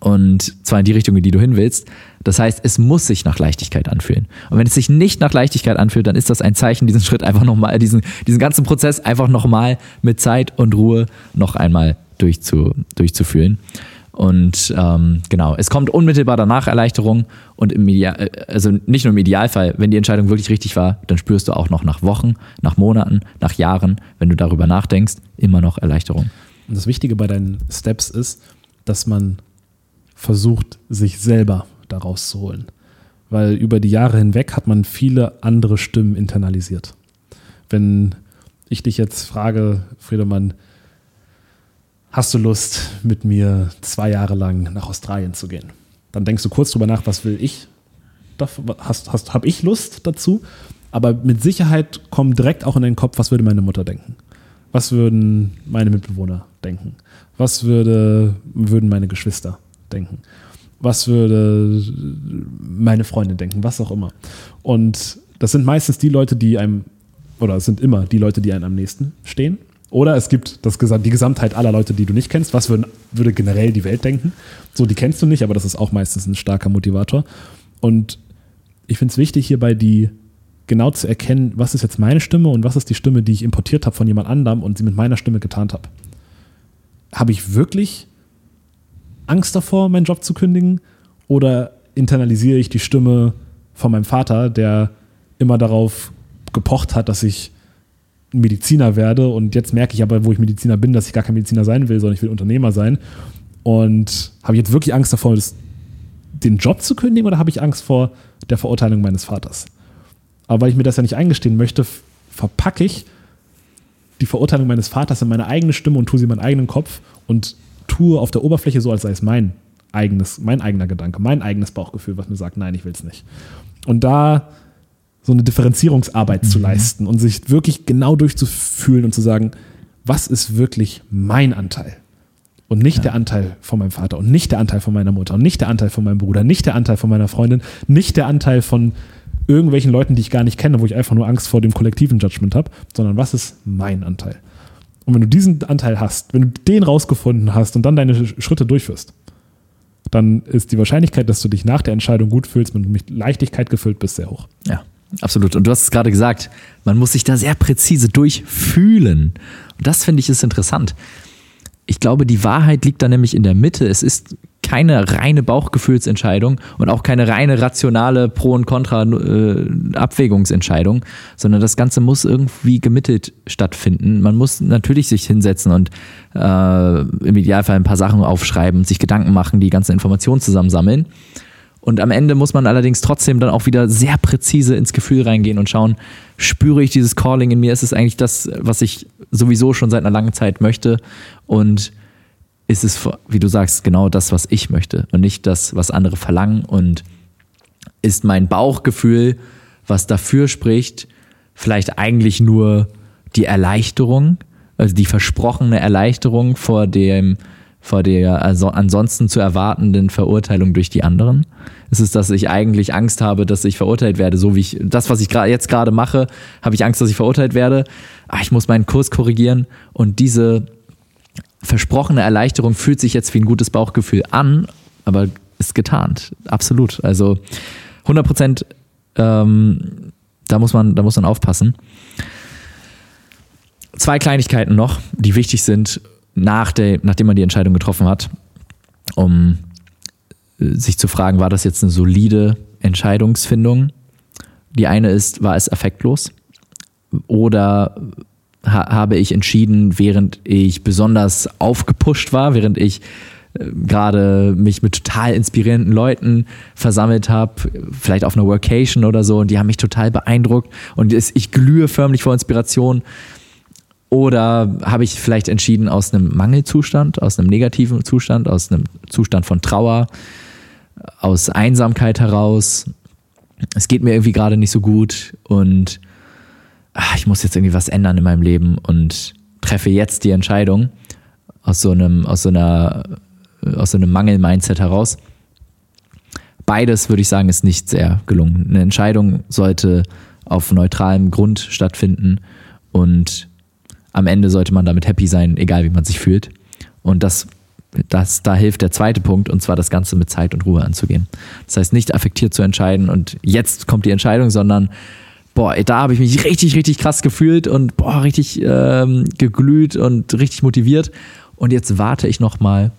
Und zwar in die Richtung, in die du hin willst. Das heißt, es muss sich nach Leichtigkeit anfühlen. Und wenn es sich nicht nach Leichtigkeit anfühlt, dann ist das ein Zeichen, diesen Schritt einfach nochmal, diesen, diesen ganzen Prozess einfach nochmal mit Zeit und Ruhe noch einmal durchzu, durchzuführen. Und ähm, genau, es kommt unmittelbar danach Erleichterung und im Ideal, also nicht nur im Idealfall, wenn die Entscheidung wirklich richtig war, dann spürst du auch noch nach Wochen, nach Monaten, nach Jahren, wenn du darüber nachdenkst, immer noch Erleichterung. Und das Wichtige bei deinen Steps ist, dass man versucht, sich selber daraus zu holen. Weil über die Jahre hinweg hat man viele andere Stimmen internalisiert. Wenn ich dich jetzt frage, Friedemann, hast du Lust, mit mir zwei Jahre lang nach Australien zu gehen? Dann denkst du kurz drüber nach, was will ich? Hast, hast, Habe ich Lust dazu? Aber mit Sicherheit kommt direkt auch in den Kopf, was würde meine Mutter denken? Was würden meine Mitbewohner denken? Was würde, würden meine Geschwister denken? Was würde meine Freundin denken? Was auch immer. Und das sind meistens die Leute, die einem, oder es sind immer die Leute, die einem am nächsten stehen. Oder es gibt das, die Gesamtheit aller Leute, die du nicht kennst. Was würden, würde generell die Welt denken? So, die kennst du nicht, aber das ist auch meistens ein starker Motivator. Und ich finde es wichtig, hierbei die genau zu erkennen, was ist jetzt meine Stimme und was ist die Stimme, die ich importiert habe von jemand anderem und sie mit meiner Stimme getarnt habe. Habe ich wirklich Angst davor, meinen Job zu kündigen? Oder internalisiere ich die Stimme von meinem Vater, der immer darauf gepocht hat, dass ich Mediziner werde und jetzt merke ich aber, wo ich Mediziner bin, dass ich gar kein Mediziner sein will, sondern ich will Unternehmer sein. Und habe ich jetzt wirklich Angst davor, den Job zu kündigen oder habe ich Angst vor der Verurteilung meines Vaters? Aber weil ich mir das ja nicht eingestehen möchte, verpacke ich die Verurteilung meines Vaters in meine eigene Stimme und tue sie in meinen eigenen Kopf und tue auf der Oberfläche so, als sei es mein eigenes, mein eigener Gedanke, mein eigenes Bauchgefühl, was mir sagt, nein, ich will es nicht. Und da so eine Differenzierungsarbeit mhm. zu leisten und sich wirklich genau durchzufühlen und zu sagen, was ist wirklich mein Anteil? Und nicht ja. der Anteil von meinem Vater und nicht der Anteil von meiner Mutter und nicht der Anteil von meinem Bruder, nicht der Anteil von meiner Freundin, nicht der Anteil von irgendwelchen Leuten, die ich gar nicht kenne, wo ich einfach nur Angst vor dem kollektiven Judgment habe, sondern was ist mein Anteil? Und wenn du diesen Anteil hast, wenn du den rausgefunden hast und dann deine Schritte durchführst, dann ist die Wahrscheinlichkeit, dass du dich nach der Entscheidung gut fühlst, mit Leichtigkeit gefüllt bist, sehr hoch. Ja, absolut. Und du hast es gerade gesagt, man muss sich da sehr präzise durchfühlen. Und das finde ich ist interessant. Ich glaube, die Wahrheit liegt da nämlich in der Mitte. Es ist keine reine Bauchgefühlsentscheidung und auch keine reine rationale Pro- und Contra-Abwägungsentscheidung, äh, sondern das Ganze muss irgendwie gemittelt stattfinden. Man muss natürlich sich hinsetzen und äh, im Idealfall ein paar Sachen aufschreiben, sich Gedanken machen, die ganze Informationen zusammensammeln. Und am Ende muss man allerdings trotzdem dann auch wieder sehr präzise ins Gefühl reingehen und schauen, spüre ich dieses Calling in mir? Ist es eigentlich das, was ich sowieso schon seit einer langen Zeit möchte? Und ist es, wie du sagst, genau das, was ich möchte und nicht das, was andere verlangen. Und ist mein Bauchgefühl, was dafür spricht, vielleicht eigentlich nur die Erleichterung, also die versprochene Erleichterung vor dem, vor der also ansonsten zu erwartenden Verurteilung durch die anderen? Ist es, dass ich eigentlich Angst habe, dass ich verurteilt werde, so wie ich das, was ich jetzt gerade mache, habe ich Angst, dass ich verurteilt werde? Ah, ich muss meinen Kurs korrigieren und diese versprochene Erleichterung fühlt sich jetzt wie ein gutes Bauchgefühl an, aber ist getarnt. Absolut. Also 100 Prozent, ähm, da, muss man, da muss man aufpassen. Zwei Kleinigkeiten noch, die wichtig sind, nach der, nachdem man die Entscheidung getroffen hat, um äh, sich zu fragen, war das jetzt eine solide Entscheidungsfindung? Die eine ist, war es affektlos? Oder ha habe ich entschieden, während ich besonders aufgepusht war, während ich äh, gerade mich mit total inspirierenden Leuten versammelt habe, vielleicht auf einer Workation oder so, und die haben mich total beeindruckt und ich glühe förmlich vor Inspiration. Oder habe ich vielleicht entschieden aus einem Mangelzustand, aus einem negativen Zustand, aus einem Zustand von Trauer, aus Einsamkeit heraus. Es geht mir irgendwie gerade nicht so gut und ach, ich muss jetzt irgendwie was ändern in meinem Leben und treffe jetzt die Entscheidung aus so einem, aus so einer, aus so einem Mangel-Mindset heraus. Beides würde ich sagen, ist nicht sehr gelungen. Eine Entscheidung sollte auf neutralem Grund stattfinden und am Ende sollte man damit happy sein, egal wie man sich fühlt. Und das, das, da hilft der zweite Punkt, und zwar das Ganze mit Zeit und Ruhe anzugehen. Das heißt, nicht affektiert zu entscheiden und jetzt kommt die Entscheidung, sondern boah, da habe ich mich richtig, richtig krass gefühlt und boah, richtig ähm, geglüht und richtig motiviert. Und jetzt warte ich noch mal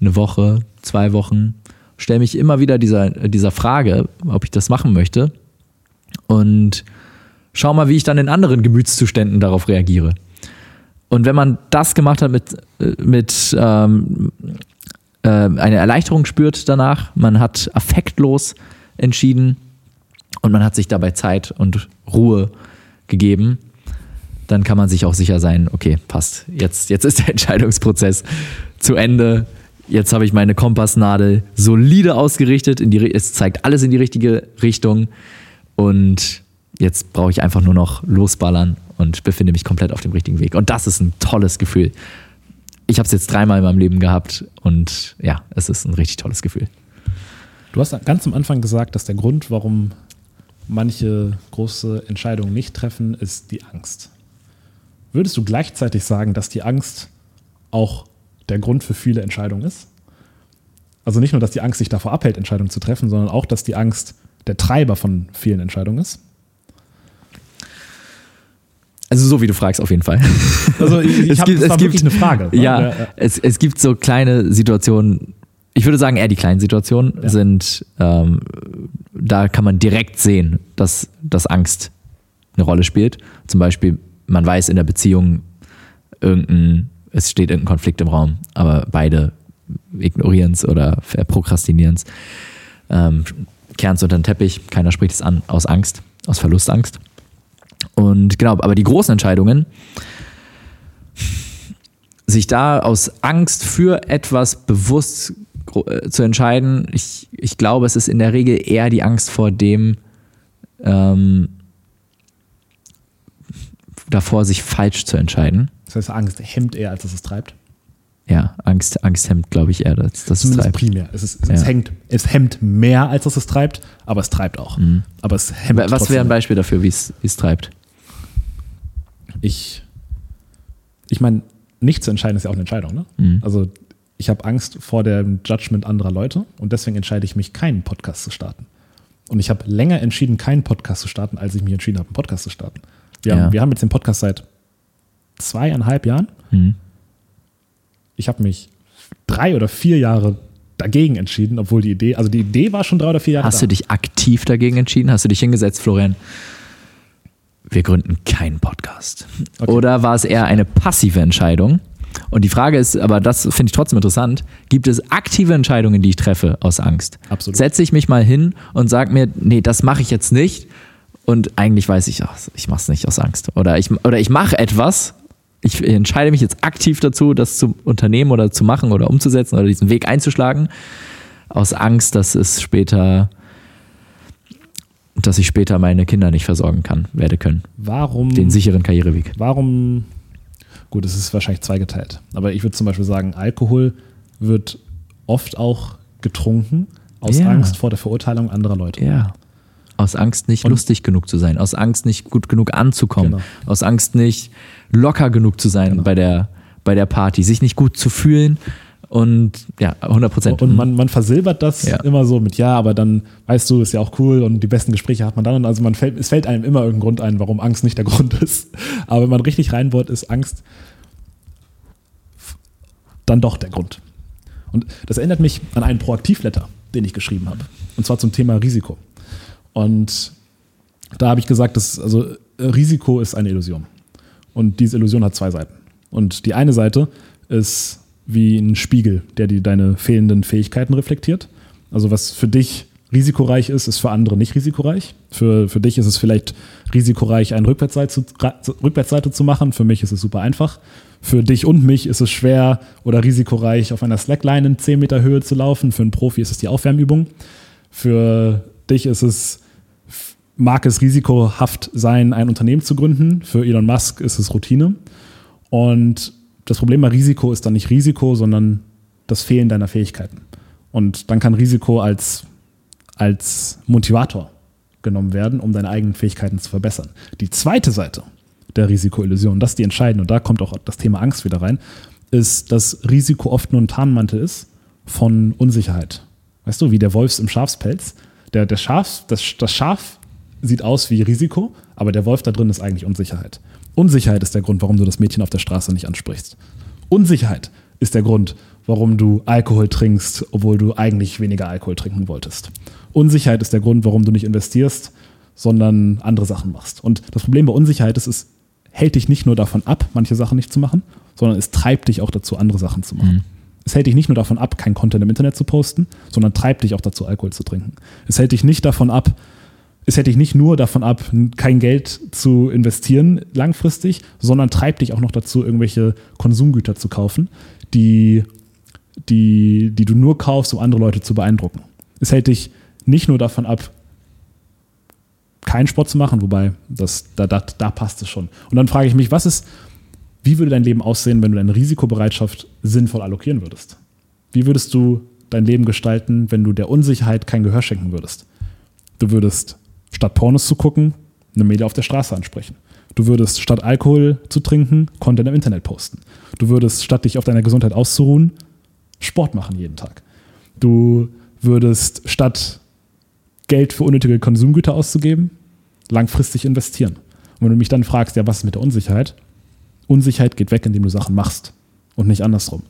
eine Woche, zwei Wochen, stelle mich immer wieder dieser, dieser Frage, ob ich das machen möchte und schau mal, wie ich dann in anderen Gemütszuständen darauf reagiere. Und wenn man das gemacht hat mit, mit ähm, äh, eine Erleichterung spürt danach, man hat affektlos entschieden, und man hat sich dabei Zeit und Ruhe gegeben, dann kann man sich auch sicher sein, okay, passt. Jetzt, jetzt ist der <laughs> Entscheidungsprozess zu Ende. Jetzt habe ich meine Kompassnadel solide ausgerichtet. In die, es zeigt alles in die richtige Richtung. Und jetzt brauche ich einfach nur noch losballern und befinde mich komplett auf dem richtigen Weg. Und das ist ein tolles Gefühl. Ich habe es jetzt dreimal in meinem Leben gehabt und ja, es ist ein richtig tolles Gefühl. Du hast ganz am Anfang gesagt, dass der Grund, warum manche große Entscheidungen nicht treffen, ist die Angst. Würdest du gleichzeitig sagen, dass die Angst auch der Grund für viele Entscheidungen ist? Also nicht nur, dass die Angst sich davor abhält, Entscheidungen zu treffen, sondern auch, dass die Angst der Treiber von vielen Entscheidungen ist? Also so wie du fragst, auf jeden Fall. <laughs> Also ich, ich habe es gibt eine Frage. Ja, ja, Es, es gibt so kleine Situationen, ich würde sagen, eher die kleinen Situationen ja. sind, ähm, da kann man direkt sehen, dass, dass Angst eine Rolle spielt. Zum Beispiel, man weiß in der Beziehung, irgendein, es steht irgendein Konflikt im Raum, aber beide ignorieren es oder prokrastinieren es. Ähm, Kehren es unter den Teppich, keiner spricht es an aus Angst. aus Verlustangst. Und genau, aber die großen Entscheidungen, sich da aus Angst für etwas bewusst zu entscheiden, ich, ich glaube, es ist in der Regel eher die Angst vor dem, ähm, davor, sich falsch zu entscheiden. Das heißt, Angst hemmt eher, als dass es treibt. Ja, Angst, Angst hemmt, glaube ich, eher, dass das Zumindest treibt. primär. Es, ist, es, Ja. hängt, es hemmt mehr, als dass es treibt, aber es treibt auch. Mhm. Aber es hemmt Was trotzdem. wäre ein Beispiel dafür, wie es wie es treibt? Ich, ich meine, nicht zu entscheiden ist ja auch eine Entscheidung. Ne? Mhm. Also ich habe Angst vor dem Judgment anderer Leute und deswegen entscheide ich mich, keinen Podcast zu starten. Und ich habe länger entschieden, keinen Podcast zu starten, als ich mich entschieden habe, einen Podcast zu starten. Wir, Ja. haben, wir haben jetzt den Podcast seit zweieinhalb Jahren. Mhm. Ich habe mich drei oder vier Jahre dagegen entschieden, obwohl die Idee, also die Idee war schon drei oder vier Jahre Hast da. du dich aktiv dagegen entschieden? Hast du dich hingesetzt, Florian? Wir gründen keinen Podcast. Okay. Oder war es eher eine passive Entscheidung? Und die Frage ist, aber das finde ich trotzdem interessant, gibt es aktive Entscheidungen, die ich treffe aus Angst? Absolut. Setze ich mich mal hin und sage mir, nee, das mache ich jetzt nicht. Und eigentlich weiß ich, ach, ich mache es nicht aus Angst. Oder ich, oder ich mache etwas, ich entscheide mich jetzt aktiv dazu, das zu unternehmen oder zu machen oder umzusetzen oder diesen Weg einzuschlagen, aus Angst, dass es später, dass ich später meine Kinder nicht versorgen kann, werde können. Warum, Den sicheren Karriereweg. warum, gut, es ist wahrscheinlich zweigeteilt, aber ich würde zum Beispiel sagen, Alkohol wird oft auch getrunken aus Ja. Angst vor der Verurteilung anderer Leute. Ja. Aus Angst nicht Und- lustig genug zu sein, aus Angst nicht gut genug anzukommen, Genau. aus Angst nicht locker genug zu sein Genau. bei, der, bei der Party, sich nicht gut zu fühlen und ja, 100 Prozent. Und man, man versilbert das Ja. immer so mit, ja, aber dann, weißt du, ist ja auch cool und die besten Gespräche hat man dann. Und Also man fällt, es fällt einem immer irgendein Grund ein, warum Angst nicht der <laughs> Grund ist. Aber wenn man richtig reinbohrt, ist Angst dann doch der Grund. Und das erinnert mich an einen Proaktivletter, den ich geschrieben habe. Und zwar zum Thema Risiko. Und da habe ich gesagt, dass, also Risiko ist eine Illusion. Und diese Illusion hat zwei Seiten. Und die eine Seite ist wie ein Spiegel, der dir deine fehlenden Fähigkeiten reflektiert. Also was für dich risikoreich ist, ist für andere nicht risikoreich. Für, für dich ist es vielleicht risikoreich, eine Rückwärtsseite Rückwärtsseite zu machen. Für mich ist es super einfach. Für dich und mich ist es schwer oder risikoreich, auf einer Slackline in 10 Meter Höhe zu laufen. Für einen Profi ist es die Aufwärmübung. Für dich ist es, mag es risikohaft sein, ein Unternehmen zu gründen. Für Elon Musk ist es Routine. Und das Problem bei Risiko ist dann nicht Risiko, sondern das Fehlen deiner Fähigkeiten. Und dann kann Risiko als, als Motivator genommen werden, um deine eigenen Fähigkeiten zu verbessern. Die zweite Seite der Risikoillusion, das ist die entscheidende, und da kommt auch das Thema Angst wieder rein, ist, dass Risiko oft nur ein Tarnmantel ist von Unsicherheit. Weißt du, wie der Wolfs im Schafspelz. Der, der Schaf, das, das Schaf sieht aus wie Risiko, aber der Wolf da drin ist eigentlich Unsicherheit. Unsicherheit ist der Grund, warum du das Mädchen auf der Straße nicht ansprichst. Unsicherheit ist der Grund, warum du Alkohol trinkst, obwohl du eigentlich weniger Alkohol trinken wolltest. Unsicherheit ist der Grund, warum du nicht investierst, sondern andere Sachen machst. Und das Problem bei Unsicherheit ist, es hält dich nicht nur davon ab, manche Sachen nicht zu machen, sondern es treibt dich auch dazu, andere Sachen zu machen. Es hält dich nicht nur davon ab, kein Content im Internet zu posten, sondern treibt dich auch dazu, Alkohol zu trinken. Es hält dich nicht davon ab, es hält dich nicht nur davon ab, kein Geld zu investieren langfristig, sondern treibt dich auch noch dazu, irgendwelche Konsumgüter zu kaufen, die, die, die du nur kaufst, um andere Leute zu beeindrucken. Es hält dich nicht nur davon ab, keinen Sport zu machen, wobei das, da, da, da passt es schon. Und dann frage ich mich, was ist, wie würde dein Leben aussehen, wenn du deine Risikobereitschaft sinnvoll allokieren würdest? Wie würdest du dein Leben gestalten, wenn du der Unsicherheit kein Gehör schenken würdest? Du würdest statt Pornos zu gucken, eine Mädel auf der Straße ansprechen. Du würdest statt Alkohol zu trinken, Content im Internet posten. Du würdest statt dich auf deiner Gesundheit auszuruhen, Sport machen jeden Tag. Du würdest statt Geld für unnötige Konsumgüter auszugeben, langfristig investieren. Und wenn du mich dann fragst, ja, was ist mit der Unsicherheit? Unsicherheit geht weg, indem du Sachen machst und nicht andersrum.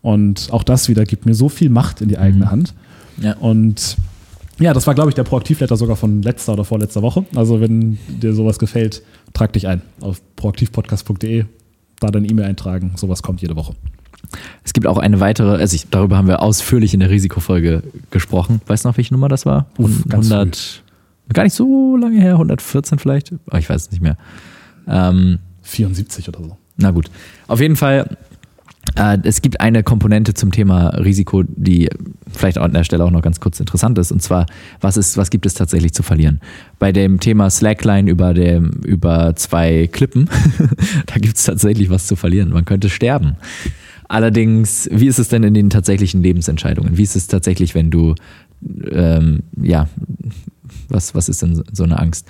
Und auch das wieder gibt mir so viel Macht in die eigene Hand. Ja. Und ja, das war, glaube ich, der Proaktivletter sogar von letzter oder vorletzter Woche. Also, wenn dir sowas gefällt, trag dich ein auf proaktivpodcast.de, da deine E-Mail eintragen. Sowas kommt jede Woche. Es gibt auch eine weitere, also ich, darüber haben wir ausführlich in der Risikofolge gesprochen. Weißt du noch, welche Nummer das war? Uff, ganz 100, Gar nicht so lange her, 114 vielleicht, aber ich weiß es nicht mehr. Ähm, 74 oder so. Na gut. Auf jeden Fall, es gibt eine Komponente zum Thema Risiko, die vielleicht an der Stelle auch noch ganz kurz interessant ist. Und zwar, was, ist, was gibt es tatsächlich zu verlieren? Bei dem Thema Slackline über, dem, über zwei Klippen, <laughs> da gibt es tatsächlich was zu verlieren. Man könnte sterben. Allerdings, wie ist es denn in den tatsächlichen Lebensentscheidungen? Wie ist es tatsächlich, wenn du, ähm, ja, was, was ist denn so eine Angst?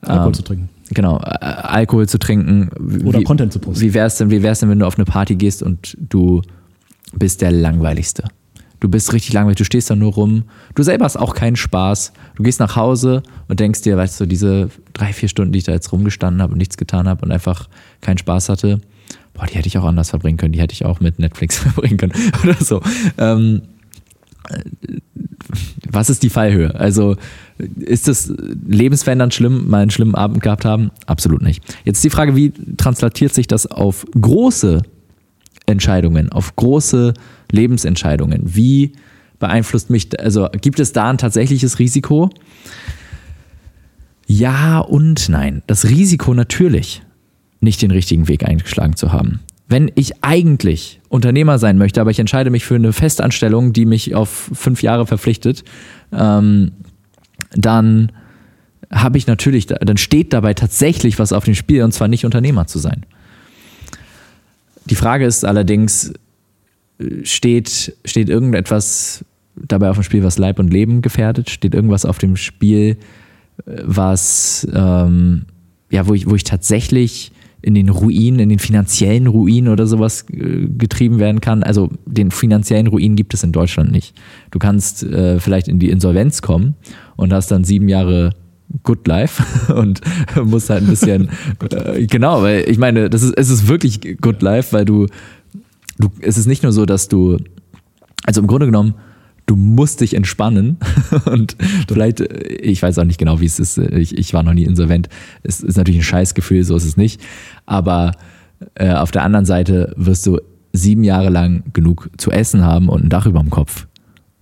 Alkohol Ähm, zu trinken. Genau, äh, Alkohol zu trinken. Oder Wie- Content zu posten. Wie wär's denn, wie wär's denn, wenn du auf eine Party gehst und du bist der langweiligste? Du bist richtig langweilig, du stehst da nur rum. Du selber hast auch keinen Spaß. Du gehst nach Hause und denkst dir, weißt du, diese drei, vier Stunden, die ich da jetzt rumgestanden habe und nichts getan habe und einfach keinen Spaß hatte, boah, die hätte ich auch anders verbringen können. Die hätte ich auch mit Netflix <laughs> verbringen können oder so. Ähm, was ist die Fallhöhe? Also ist es lebensverändernd schlimm, mal einen schlimmen Abend gehabt haben? Absolut nicht. Jetzt die Frage, wie translatiert sich das auf große Entscheidungen, auf große Lebensentscheidungen? Wie beeinflusst mich, also gibt es da ein tatsächliches Risiko? Ja und nein. Das Risiko natürlich, nicht den richtigen Weg eingeschlagen zu haben. Wenn ich eigentlich Unternehmer sein möchte, aber ich entscheide mich für eine Festanstellung, die mich auf fünf Jahre verpflichtet, ähm, dann habe ich natürlich, dann steht dabei tatsächlich was auf dem Spiel und zwar nicht Unternehmer zu sein. Die Frage ist allerdings, steht, steht irgendetwas dabei auf dem Spiel, was Leib und Leben gefährdet? Steht irgendwas auf dem Spiel, was, ähm, ja, wo ich, wo ich tatsächlich in den Ruin, in den finanziellen Ruin oder sowas äh, getrieben werden kann. Also den finanziellen Ruin gibt es in Deutschland nicht. Du kannst äh, vielleicht in die Insolvenz kommen und hast dann sieben Jahre Good Life <laughs> und musst halt ein bisschen <laughs> äh, genau, weil ich meine, das ist es ist wirklich Good Life, weil du du es ist nicht nur so, dass du also im Grunde genommen du musst dich entspannen <laughs> und vielleicht, äh, ich weiß auch nicht genau, wie es ist, ich, ich war noch nie insolvent, es ist natürlich ein Scheißgefühl, so ist es nicht, aber äh, auf der anderen Seite wirst du sieben Jahre lang genug zu essen haben und ein Dach über dem Kopf.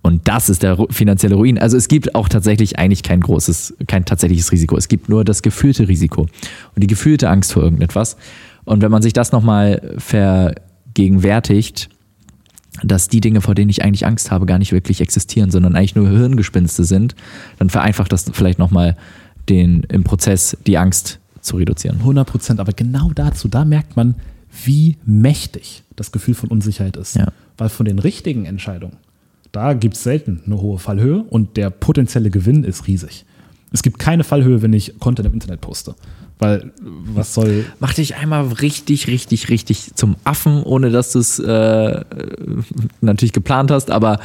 Und das ist der finanzielle Ruin. Also es gibt auch tatsächlich eigentlich kein großes, kein tatsächliches Risiko. Es gibt nur das gefühlte Risiko und die gefühlte Angst vor irgendetwas. Und wenn man sich das nochmal vergegenwärtigt, dass die Dinge, vor denen ich eigentlich Angst habe, gar nicht wirklich existieren, sondern eigentlich nur Hirngespinste sind, dann vereinfacht das vielleicht nochmal den im Prozess die Angst zu reduzieren. 100 Prozent. Aber genau dazu, da merkt man, wie mächtig das Gefühl von Unsicherheit ist. Ja. Weil von den richtigen Entscheidungen, da gibt es selten eine hohe Fallhöhe und der potenzielle Gewinn ist riesig. Es gibt keine Fallhöhe, wenn ich Content im Internet poste. Weil was soll. Mach dich einmal richtig, richtig, richtig zum Affen, ohne dass du es äh, natürlich geplant hast, aber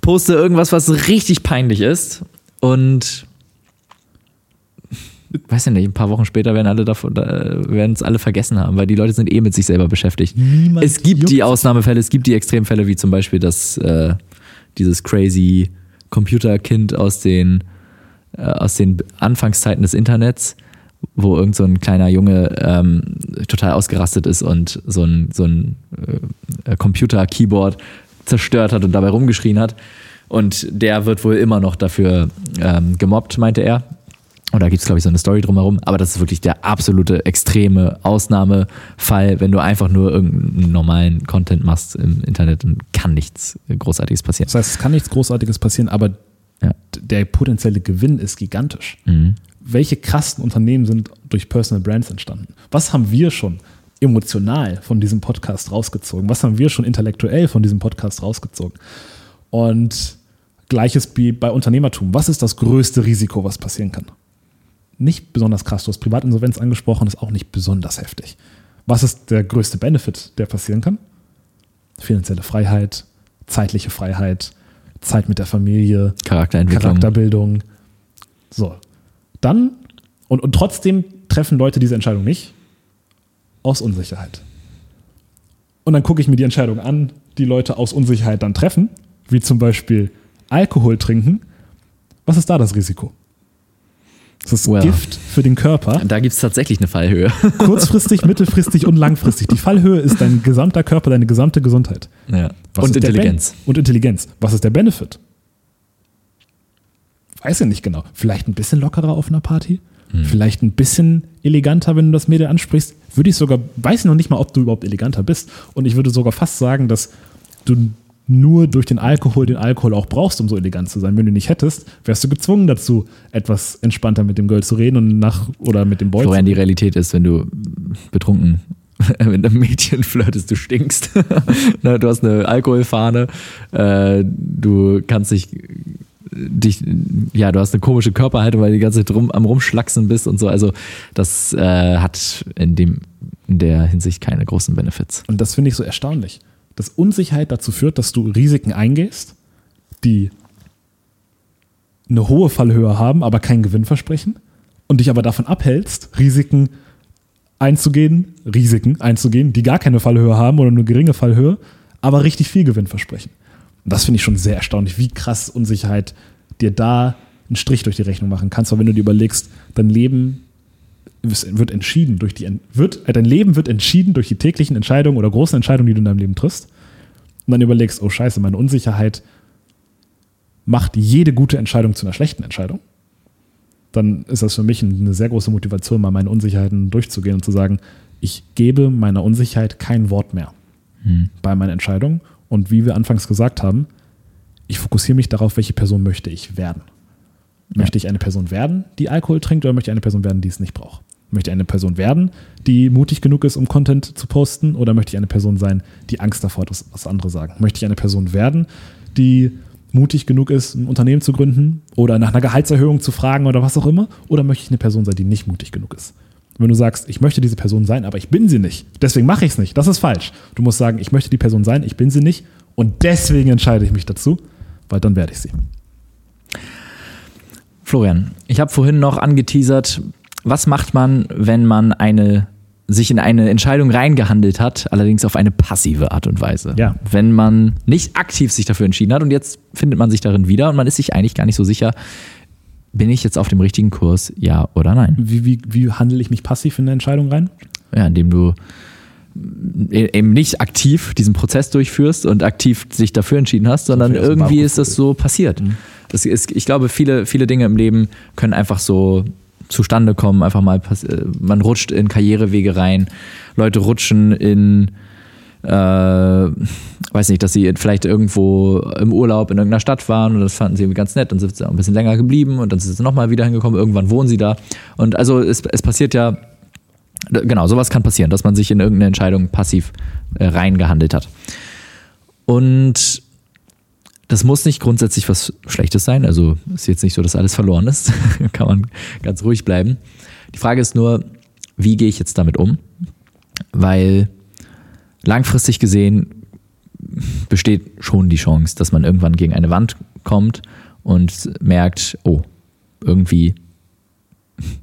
poste irgendwas, was richtig peinlich ist und weiß ja nicht, ein paar Wochen später werden alle davon, werden es alle vergessen haben, weil die Leute sind eh mit sich selber beschäftigt. Niemand es gibt die. Ausnahmefälle, es gibt die Extremfälle, wie zum Beispiel das, äh, dieses crazy Computerkind aus den, äh, aus den Anfangszeiten des Internets, wo irgend so ein kleiner Junge ähm, total ausgerastet ist und so ein, so ein äh, Computer-Keyboard zerstört hat und dabei rumgeschrien hat. Und der wird wohl immer noch dafür ähm, gemobbt, meinte er. Und da gibt es, glaube ich, so eine Story drumherum. Aber das ist wirklich der absolute extreme Ausnahmefall. Wenn du einfach nur irgendeinen normalen Content machst im Internet, dann kann nichts Großartiges passieren. Das heißt, es kann nichts Großartiges passieren, aber Ja. der potenzielle Gewinn ist gigantisch. Mhm. Welche krassen Unternehmen sind durch Personal Brands entstanden? Was haben wir schon emotional von diesem Podcast rausgezogen? Was haben wir schon intellektuell von diesem Podcast rausgezogen? Und gleiches wie bei Unternehmertum. Was ist das größte Risiko, was passieren kann? Nicht besonders krass. Du hast Privatinsolvenz angesprochen, ist auch nicht besonders heftig. Was ist der größte Benefit, der passieren kann? Finanzielle Freiheit, zeitliche Freiheit, Zeit mit der Familie, Charakterentwicklung. Charakterbildung. So. Dann, und, und trotzdem treffen Leute diese Entscheidung nicht aus Unsicherheit. Und dann gucke ich mir die Entscheidung an, die Leute aus Unsicherheit dann treffen, wie zum Beispiel Alkohol trinken. Was ist da das Risiko? Das ist Well. Gift für den Körper. Da gibt es tatsächlich eine Fallhöhe. <laughs> Kurzfristig, mittelfristig und langfristig. Die Fallhöhe ist dein gesamter Körper, deine gesamte Gesundheit. ja. Und Intelligenz. Und Intelligenz. Was ist der Benefit? weiß ich nicht genau, vielleicht ein bisschen lockerer auf einer Party, hm. vielleicht ein bisschen eleganter, wenn du das Mädel ansprichst. Würde ich sogar, weiß noch nicht mal, ob du überhaupt eleganter bist. Und ich würde sogar fast sagen, dass du nur durch den Alkohol den Alkohol auch brauchst, um so elegant zu sein. Wenn du nicht hättest, wärst du gezwungen dazu, etwas entspannter mit dem Girl zu reden und nach oder mit dem Boy. Florian, die Realität ist, wenn du betrunken <laughs> mit einem Mädchen flirtest, du stinkst. <laughs> du hast eine Alkoholfahne, äh, du kannst dich dich, ja, du hast eine komische Körperhaltung, weil du die ganze Zeit rum, am Rumschlacksen bist und so. Also das äh, hat in, dem, in der Hinsicht keine großen Benefits. Und das finde ich so erstaunlich, dass Unsicherheit dazu führt, dass du Risiken eingehst, die eine hohe Fallhöhe haben, aber keinen Gewinn versprechen und dich aber davon abhältst, Risiken einzugehen, Risiken einzugehen, die gar keine Fallhöhe haben oder eine geringe Fallhöhe, aber richtig viel Gewinn versprechen. Und das finde ich schon sehr erstaunlich, wie krass Unsicherheit dir da einen Strich durch die Rechnung machen kannst. Weil wenn du dir überlegst, dein Leben wird entschieden durch die wird, äh, dein Leben wird entschieden durch die täglichen Entscheidungen oder großen Entscheidungen, die du in deinem Leben triffst. Und dann überlegst, oh Scheiße, meine Unsicherheit macht jede gute Entscheidung zu einer schlechten Entscheidung. Dann ist das für mich eine sehr große Motivation, mal meine Unsicherheiten durchzugehen und zu sagen, ich gebe meiner Unsicherheit kein Wort mehr hm. bei meinen Entscheidungen und wie wir anfangs gesagt haben, ich fokussiere mich darauf, welche Person möchte ich werden. Möchte ich eine Person werden, die Alkohol trinkt, oder möchte ich eine Person werden, die es nicht braucht? Möchte ich eine Person werden, die mutig genug ist, um Content zu posten, oder möchte ich eine Person sein, die Angst davor hat, was andere sagen? Möchte ich eine Person werden, die mutig genug ist, ein Unternehmen zu gründen oder nach einer Gehaltserhöhung zu fragen oder was auch immer? Oder möchte ich eine Person sein, die nicht mutig genug ist? Wenn du sagst, ich möchte diese Person sein, aber ich bin sie nicht, deswegen mache ich es nicht, das ist falsch. Du musst sagen, ich möchte die Person sein, ich bin sie nicht und deswegen entscheide ich mich dazu, weil dann werde ich sie. Florian, ich habe vorhin noch angeteasert, was macht man, wenn man eine sich in eine Entscheidung reingehandelt hat, allerdings auf eine passive Art und Weise. Ja. Wenn man nicht aktiv sich dafür entschieden hat und jetzt findet man sich darin wieder und man ist sich eigentlich gar nicht so sicher, bin ich jetzt auf dem richtigen Kurs, ja oder nein? Wie, wie, wie handle ich mich passiv in eine Entscheidung rein? Ja, indem du e-, eben nicht aktiv diesen Prozess durchführst und aktiv sich dafür entschieden hast, sondern irgendwie ist das so passiert. Mhm. Das ist, ich glaube, viele, viele Dinge im Leben können einfach so zustande kommen, einfach mal, man rutscht in Karrierewege rein, Leute rutschen in äh, weiß nicht, dass sie vielleicht irgendwo im Urlaub in irgendeiner Stadt waren und das fanden sie irgendwie ganz nett und sind ein bisschen länger geblieben und dann sind sie nochmal wieder hingekommen, irgendwann wohnen sie da. Und also es, es passiert ja, genau, sowas kann passieren, dass man sich in irgendeine Entscheidung passiv äh, reingehandelt hat. Und das muss nicht grundsätzlich was Schlechtes sein, also ist jetzt nicht so, dass alles verloren ist, <laughs> kann man ganz ruhig bleiben. Die Frage ist nur, wie gehe ich jetzt damit um? Weil langfristig gesehen besteht schon die Chance, dass man irgendwann gegen eine Wand kommt und merkt, oh, irgendwie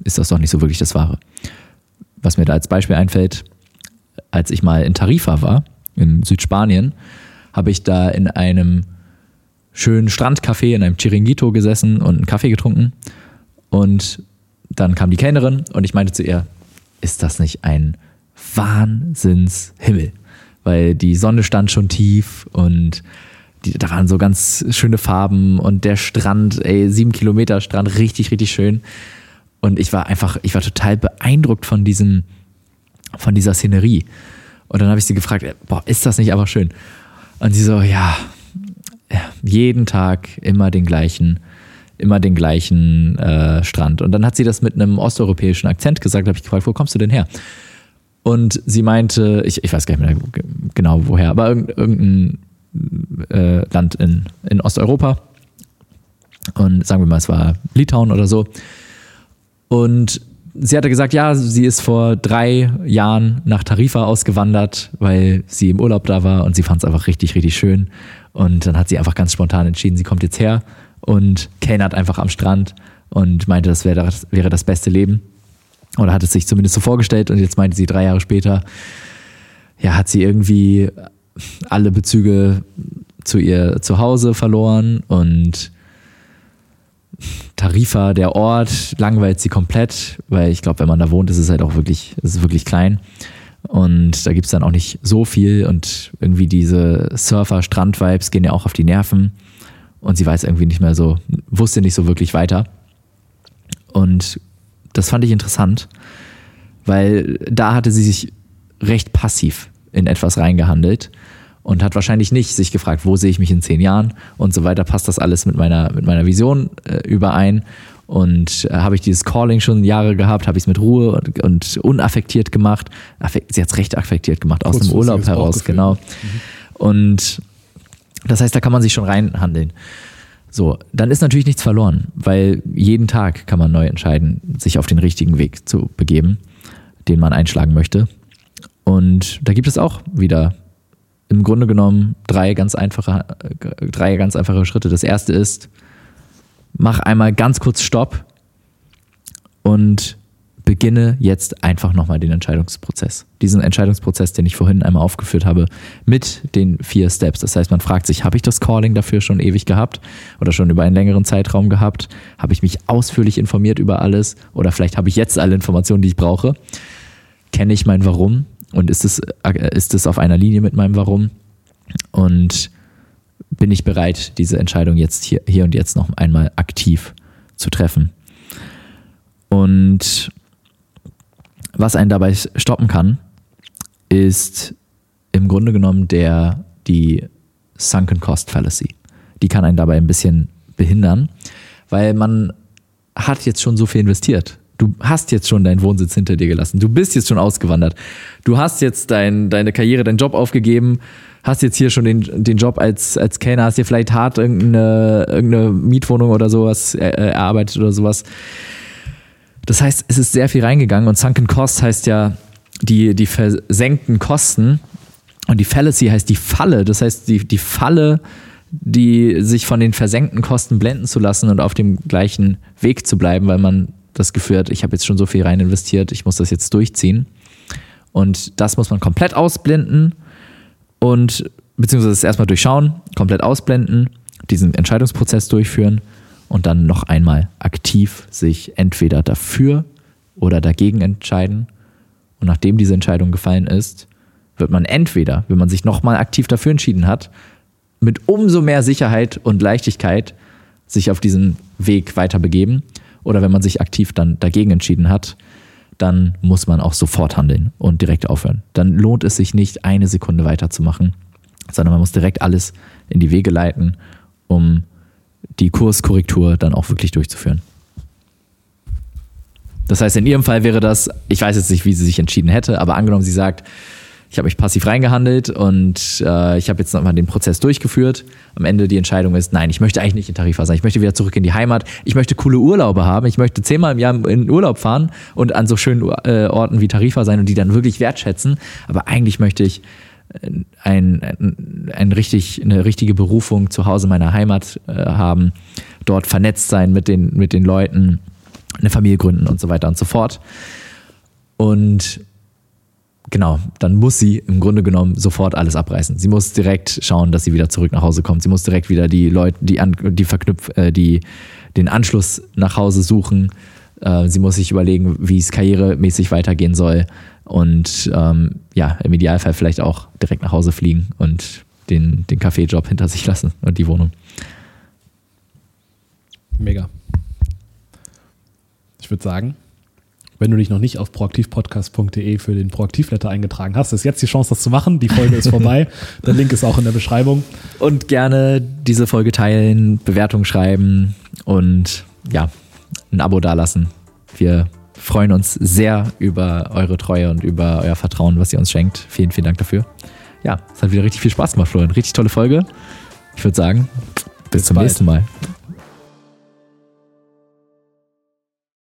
ist das doch nicht so wirklich das Wahre. Was mir da als Beispiel einfällt, als ich mal in Tarifa war, in Südspanien, habe ich da in einem schönen Strandcafé, in einem Chiringuito gesessen und einen Kaffee getrunken. Und dann kam die Kellnerin und ich meinte zu ihr, ist das nicht ein Wahnsinnshimmel? weil die Sonne stand schon tief und die, da waren so ganz schöne Farben und der Strand, ey, sieben Kilometer Strand, richtig, richtig schön. Und ich war einfach, ich war total beeindruckt von diesem, von dieser Szenerie. Und dann habe ich sie gefragt, boah, ist das nicht aber schön? Und sie so, ja, jeden Tag immer den gleichen, immer den gleichen äh, Strand. Und dann hat sie das mit einem osteuropäischen Akzent gesagt, habe ich gefragt, wo kommst du denn her? Und sie meinte, ich, ich weiß gar nicht mehr genau woher, aber irgendein äh, Land in, in Osteuropa. Und sagen wir mal, es war Litauen oder so. Und sie hatte gesagt, ja, sie ist vor drei Jahren nach Tarifa ausgewandert, weil sie im Urlaub da war und sie fand es einfach richtig, richtig schön. Und dann hat sie einfach ganz spontan entschieden, sie kommt jetzt her und kellnert einfach am Strand und meinte, das wäre das, wäre das beste Leben. Oder hat es sich zumindest so vorgestellt und jetzt meinte sie drei Jahre später, ja, hat sie irgendwie alle Bezüge zu ihr zu Hause verloren und Tarifa, der Ort, langweilt sie komplett, weil ich glaube, wenn man da wohnt, ist es halt auch wirklich, ist wirklich klein. Und da gibt es dann auch nicht so viel und irgendwie diese Surfer-Strand-Vibes gehen ja auch auf die Nerven. und sie weiß irgendwie nicht mehr so, wusste nicht so wirklich weiter. Und das fand ich interessant, weil da hatte sie sich recht passiv in etwas reingehandelt und hat wahrscheinlich nicht sich gefragt, wo sehe ich mich in zehn Jahren und so weiter, passt das alles mit meiner, mit meiner Vision äh, überein und äh, habe ich dieses Calling schon Jahre gehabt, habe ich es mit Ruhe und, und, unaffektiert gemacht. Affekt, sie hat es recht affektiert gemacht, aus dem Urlaub heraus, genau. Mhm. Und das heißt, da kann man sich schon reinhandeln. So, dann ist natürlich nichts verloren, weil jeden Tag kann man neu entscheiden, sich auf den richtigen Weg zu begeben, den man einschlagen möchte. Und da gibt es auch wieder im Grunde genommen drei ganz einfache, drei ganz einfache Schritte. Das erste ist, mach einmal ganz kurz Stopp und beginne jetzt einfach nochmal den Entscheidungsprozess. Diesen Entscheidungsprozess, den ich vorhin einmal aufgeführt habe, mit den vier Steps. Das heißt, man fragt sich, habe ich das Calling dafür schon ewig gehabt oder schon über einen längeren Zeitraum gehabt? Habe ich mich ausführlich informiert über alles oder vielleicht habe ich jetzt alle Informationen, die ich brauche? Kenne ich mein Warum und ist es, äh, ist es auf einer Linie mit meinem Warum? Und bin ich bereit, diese Entscheidung jetzt hier, hier und jetzt noch einmal aktiv zu treffen? Und was einen dabei stoppen kann, ist im Grunde genommen der, die Sunken Cost Fallacy. Die kann einen dabei ein bisschen behindern, weil man hat jetzt schon so viel investiert. Du hast jetzt schon deinen Wohnsitz hinter dir gelassen. Du bist jetzt schon ausgewandert. Du hast jetzt dein, deine Karriere, deinen Job aufgegeben, hast jetzt hier schon den, den Job als, als Kellner, hast dir vielleicht hart irgendeine, irgendeine Mietwohnung oder sowas erarbeitet oder sowas. Das heißt, es ist sehr viel reingegangen und Sunken Cost heißt ja die, die versenkten Kosten und die Fallacy heißt die Falle. Das heißt, die, die Falle, die sich von den versenkten Kosten blenden zu lassen und auf dem gleichen Weg zu bleiben, weil man das Gefühl hat, ich habe jetzt schon so viel rein investiert, ich muss das jetzt durchziehen. Und das muss man komplett ausblenden und beziehungsweise es erstmal durchschauen, komplett ausblenden, diesen Entscheidungsprozess durchführen und dann noch einmal aktiv sich entweder dafür oder dagegen entscheiden. Und nachdem diese Entscheidung gefallen ist, wird man entweder, wenn man sich nochmal aktiv dafür entschieden hat, mit umso mehr Sicherheit und Leichtigkeit sich auf diesen Weg weiter begeben. Oder wenn man sich aktiv dann dagegen entschieden hat, dann muss man auch sofort handeln und direkt aufhören. Dann lohnt es sich nicht, eine Sekunde weiterzumachen, sondern man muss direkt alles in die Wege leiten, um die Kurskorrektur dann auch wirklich durchzuführen. Das heißt, in ihrem Fall wäre das, ich weiß jetzt nicht, wie sie sich entschieden hätte, aber angenommen, sie sagt, ich habe mich passiv reingehandelt und äh, ich habe jetzt nochmal den Prozess durchgeführt. Am Ende die Entscheidung ist, nein, ich möchte eigentlich nicht in Tarifa sein. Ich möchte wieder zurück in die Heimat. Ich möchte coole Urlaube haben. Ich möchte zehnmal im Jahr in Urlaub fahren und an so schönen äh, Orten wie Tarifa sein und die dann wirklich wertschätzen. Aber eigentlich möchte ich ein, ein, ein richtig, eine richtige Berufung zu Hause meiner Heimat äh, haben, dort vernetzt sein mit den, mit den Leuten, eine Familie gründen und so weiter und so fort. Und genau, dann muss sie im Grunde genommen sofort alles abreißen. Sie muss direkt schauen, dass sie wieder zurück nach Hause kommt. Sie muss direkt wieder die Leute, die, an, die verknüpf, äh, die den Anschluss nach Hause suchen. Äh, sie muss sich überlegen, wie es karrieremäßig weitergehen soll und ähm, ja, im Idealfall vielleicht auch direkt nach Hause fliegen und den, den Kaffeejob hinter sich lassen und die Wohnung. Mega. Ich würde sagen, wenn du dich noch nicht auf proaktivpodcast.de für den Proaktivletter eingetragen hast, ist jetzt die Chance, das zu machen. Die Folge ist vorbei. <laughs> Der Link ist auch in der Beschreibung. Und gerne diese Folge teilen, Bewertung schreiben und ja, ein Abo dalassen. Wir freuen uns sehr über eure Treue und über euer Vertrauen, was ihr uns schenkt. Vielen, vielen Dank dafür. Ja, es hat wieder richtig viel Spaß gemacht, Florian. Richtig tolle Folge. Ich würde sagen, bis, bis zum bald. nächsten Mal.